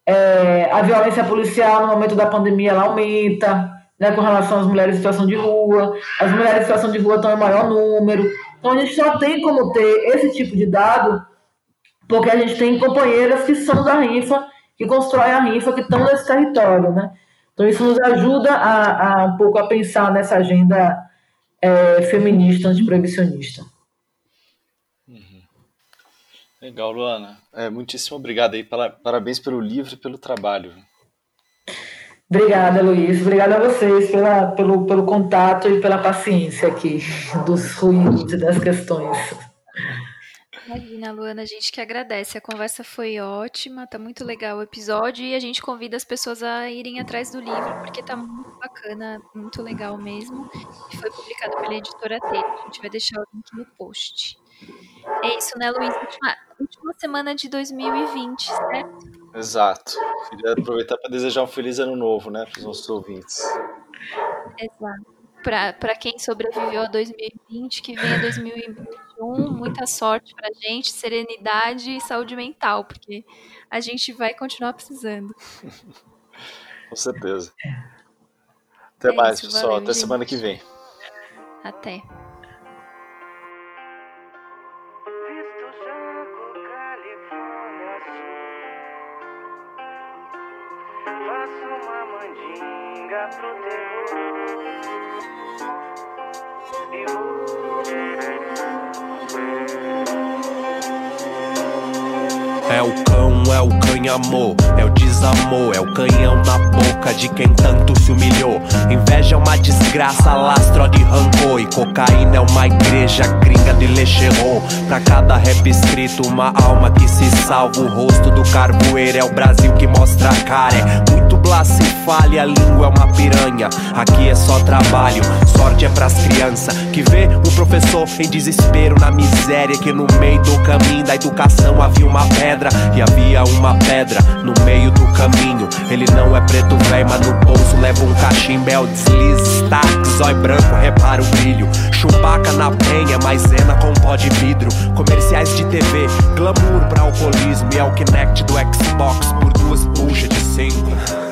é, a violência policial no momento da pandemia ela aumenta, né, com relação às mulheres em situação de rua, as mulheres em situação de rua estão em maior número, então a gente só tem como ter esse tipo de dado porque a gente tem companheiras que são da rifa, que constroem a rifa, que estão nesse território, né? Então isso nos ajuda a, a um pouco a pensar nessa agenda é, feminista, antiproibicionista. Uhum. Legal, Luana. É, muitíssimo obrigado aí, parabéns pelo livro e pelo trabalho. Obrigada, Luiz. Obrigada a vocês pela, pelo, pelo contato e pela paciência aqui dos ruídos e das questões. Imagina, Luana, a gente que agradece. A conversa foi ótima, tá muito legal o episódio e a gente convida as pessoas a irem atrás do livro, porque tá muito bacana, muito legal mesmo. E foi publicado pela editora T. A gente vai deixar o link no post. É isso, né, Luiz? Última, última semana de 2020, certo? Exato. Queria aproveitar para desejar um feliz ano novo, né, para os nossos ouvintes. Exato. Para quem sobreviveu a 2020, que venha 2021, muita sorte para gente, serenidade e saúde mental, porque a gente vai continuar precisando. [LAUGHS] Com certeza. Até é mais, isso, pessoal. Valeu, Até gente. semana que vem. Até. De quem tanto se humilhou. Inveja é uma desgraça, lastro de rancor. E cocaína é uma igreja gringa de lecheron. Pra cada rap escrito, uma alma que se salva. O rosto do carvoeiro é o Brasil que mostra a cara. É muito blace e fale, a língua é uma piranha. Aqui é só trabalho, sorte é pras crianças. Que vê o professor em desespero na miséria. Que no meio do caminho da educação havia uma pedra e havia uma pedra no meio do caminho. Ele não é preto velho, mas no bolso leva um cachimbo. O deslize, stack, zói branco, repara o brilho. Chumbaca na na penha, maisena com pó de vidro. Comerciais de TV, glamour pra alcoolismo e é o Kinect do Xbox por duas buchas de cinco.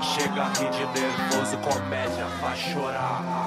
Chega a rir de nervoso, comédia faz chorar.